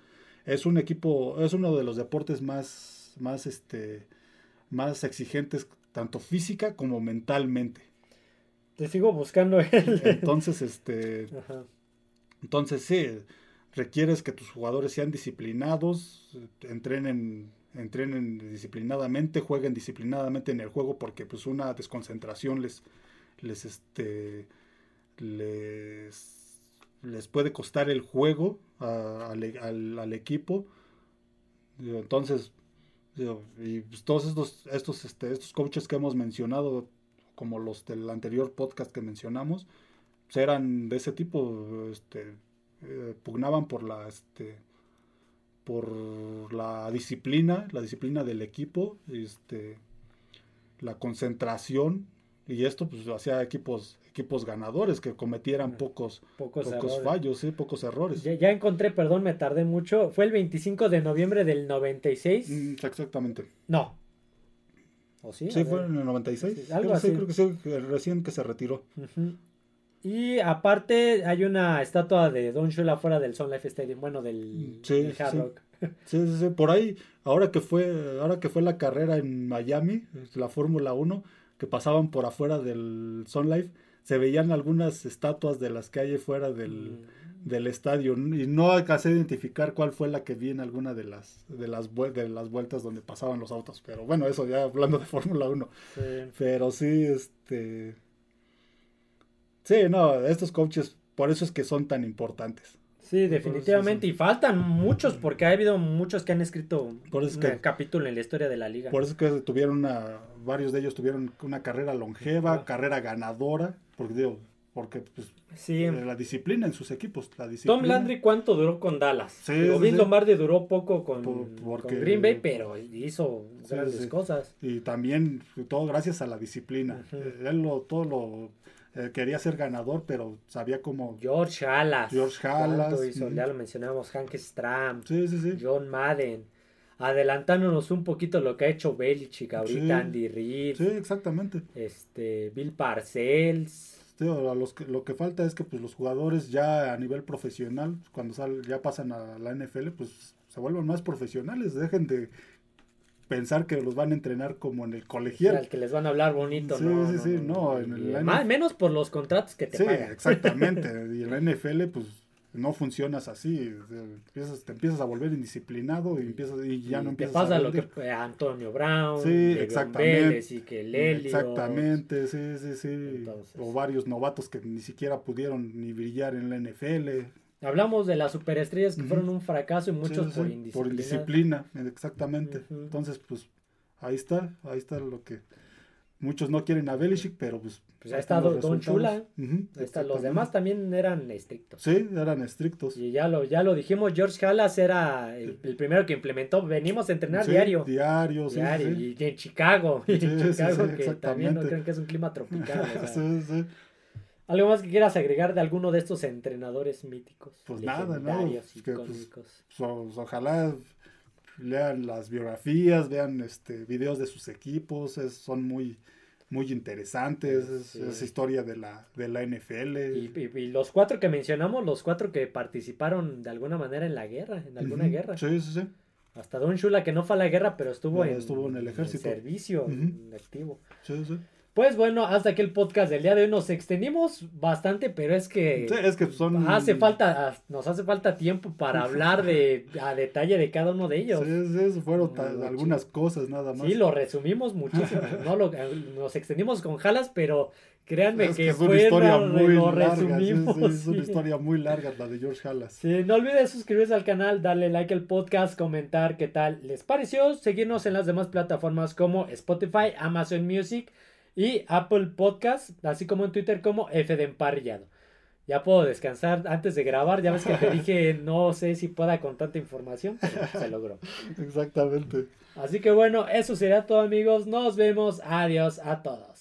es un equipo, es uno de los deportes más, más este, más exigentes tanto física como mentalmente. Te sigo buscando. Entonces, este, Ajá. entonces sí, requieres que tus jugadores sean disciplinados, entrenen, entrenen disciplinadamente, jueguen disciplinadamente en el juego porque pues una desconcentración les, les este, les, les puede costar el juego a- al, equipo. Entonces, y pues todos estos, estos, este, estos coaches que hemos mencionado, como los del anterior podcast que mencionamos, pues eran de ese tipo, este, eh, pugnaban por la, este, por la disciplina, la disciplina del equipo, este, la concentración y esto pues hacía equipos, equipos ganadores que cometieran pocos, Pocos, fallos, sí, pocos errores. Ya, ya encontré, perdón, me tardé mucho. Fue el 25 de noviembre del 96. Mm, exactamente. No. ¿O sí? Sí, fue en el 96. Sí, algo Creo que sí, así. creo que sí, recién que se retiró. Y aparte hay una estatua de Don Shula fuera del Sun Life Stadium, bueno, del, Sí, del Hard. Rock. Sí, sí, sí, por ahí, ahora que fue, ahora que fue la carrera en Miami, la Fórmula 1, que pasaban por afuera del Sun Life, se veían algunas estatuas de las que hay fuera del, Mm, del estadio y no alcancé a identificar cuál fue la que vi en alguna de las de las de las vueltas donde pasaban los autos, pero bueno, eso ya hablando de Fórmula 1, sí. pero sí este Sí, no, estos coaches por eso es que son tan importantes. Sí, definitivamente. Y faltan muchos, porque ha habido muchos que han escrito Por eso un que- capítulo en la historia de la liga. Por eso es que tuvieron una, varios de ellos tuvieron una carrera longeva, carrera ganadora, porque digo, porque pues, Sí. eh, la disciplina en sus equipos, la disciplina. Tom Landry, ¿cuánto duró con Dallas? Sí. Lombardi duró poco con, Por- porque- con Green Bay, pero hizo grandes cosas. Y también todo gracias a la disciplina. Eh, Él lo, todo lo eh, quería ser ganador, pero sabía cómo. George Halas. George ¿cuánto Halas, hizo? ujú. Ya lo mencionamos, Hank Stram. John Madden. Adelantándonos un poquito lo que ha hecho Belichick ahorita, Sí. Andy Reid, Sí, exactamente. este, Bill Parcells. Sí, a los que, lo que falta es que pues, los jugadores ya a nivel profesional, cuando sal, ya pasan a la NFL, pues se vuelvan más profesionales. Dejen de pensar que los van a entrenar como en el Al colegial. que les van a hablar bonito, Sí, ¿no? sí, sí, no, en Y el más- NFL menos por los contratos que te Sí, pagan. exactamente. Y en la NFL, pues no funcionas así. Empiezas, te empiezas a volver indisciplinado y, empiezas, y ya Y no empiezas pasa a lo que Antonio Brown, Sí, exactamente. Y que el Elliott. Exactamente, sí, sí, sí. Entonces. O varios novatos que ni siquiera pudieron ni brillar en la NFL. Hablamos de las superestrellas que fueron un fracaso y muchos Sí, sí, por indisciplina. por indisciplina, exactamente. Entonces, pues ahí está, ahí está lo que muchos no quieren a Belichick, pero pues Pues está los Don. Chula. Los demás también eran estrictos. Sí, eran estrictos. Y ya lo, ya lo dijimos, George Halas era el, el primero que implementó. Venimos a entrenar Sí, diario. Diario, sí, diario. sí. Y en Chicago. y en sí, Chicago, sí, que también no creen que es un clima tropical. o sea. Sí, sí. ¿Algo más que quieras agregar de alguno de estos entrenadores míticos? Pues nada, ¿no? que, pues, icónicos? So- so- ojalá lean las biografías, vean este videos de sus equipos, es- son muy muy interesantes, es, Sí. es historia de la de la NFL. Y, y- y los cuatro que mencionamos, los cuatro que participaron de alguna manera en la guerra, en alguna guerra. Sí, sí, sí. Hasta Don Shula, que no fue a la guerra, pero estuvo, en, estuvo en el ejército. servicio, en activo. sí, sí. Pues bueno, hasta aquí el podcast del día de hoy. Nos extendimos bastante, pero es que Sí, es que son hace falta, nos hace falta tiempo para hablar de a detalle de cada uno de ellos. Sí, eso fueron Mucho. algunas cosas nada más. Sí, lo resumimos muchísimo. no lo, nos extendimos con jalas, pero créanme es que, que es una fue historia muy lo larga, sí, resumimos. sí, es una historia muy larga la de George Halas. Sí, no olvides suscribirse al canal, darle like al podcast, comentar qué tal les pareció, seguirnos en las demás plataformas como Spotify, Amazon Music y Apple Podcast, así como en Twitter como F de Emparrillado. Ya puedo descansar antes de grabar, ya ves que te dije no sé si pueda con tanta información, pero se logró. Exactamente. Así que bueno, eso sería todo amigos, nos vemos, adiós a todos.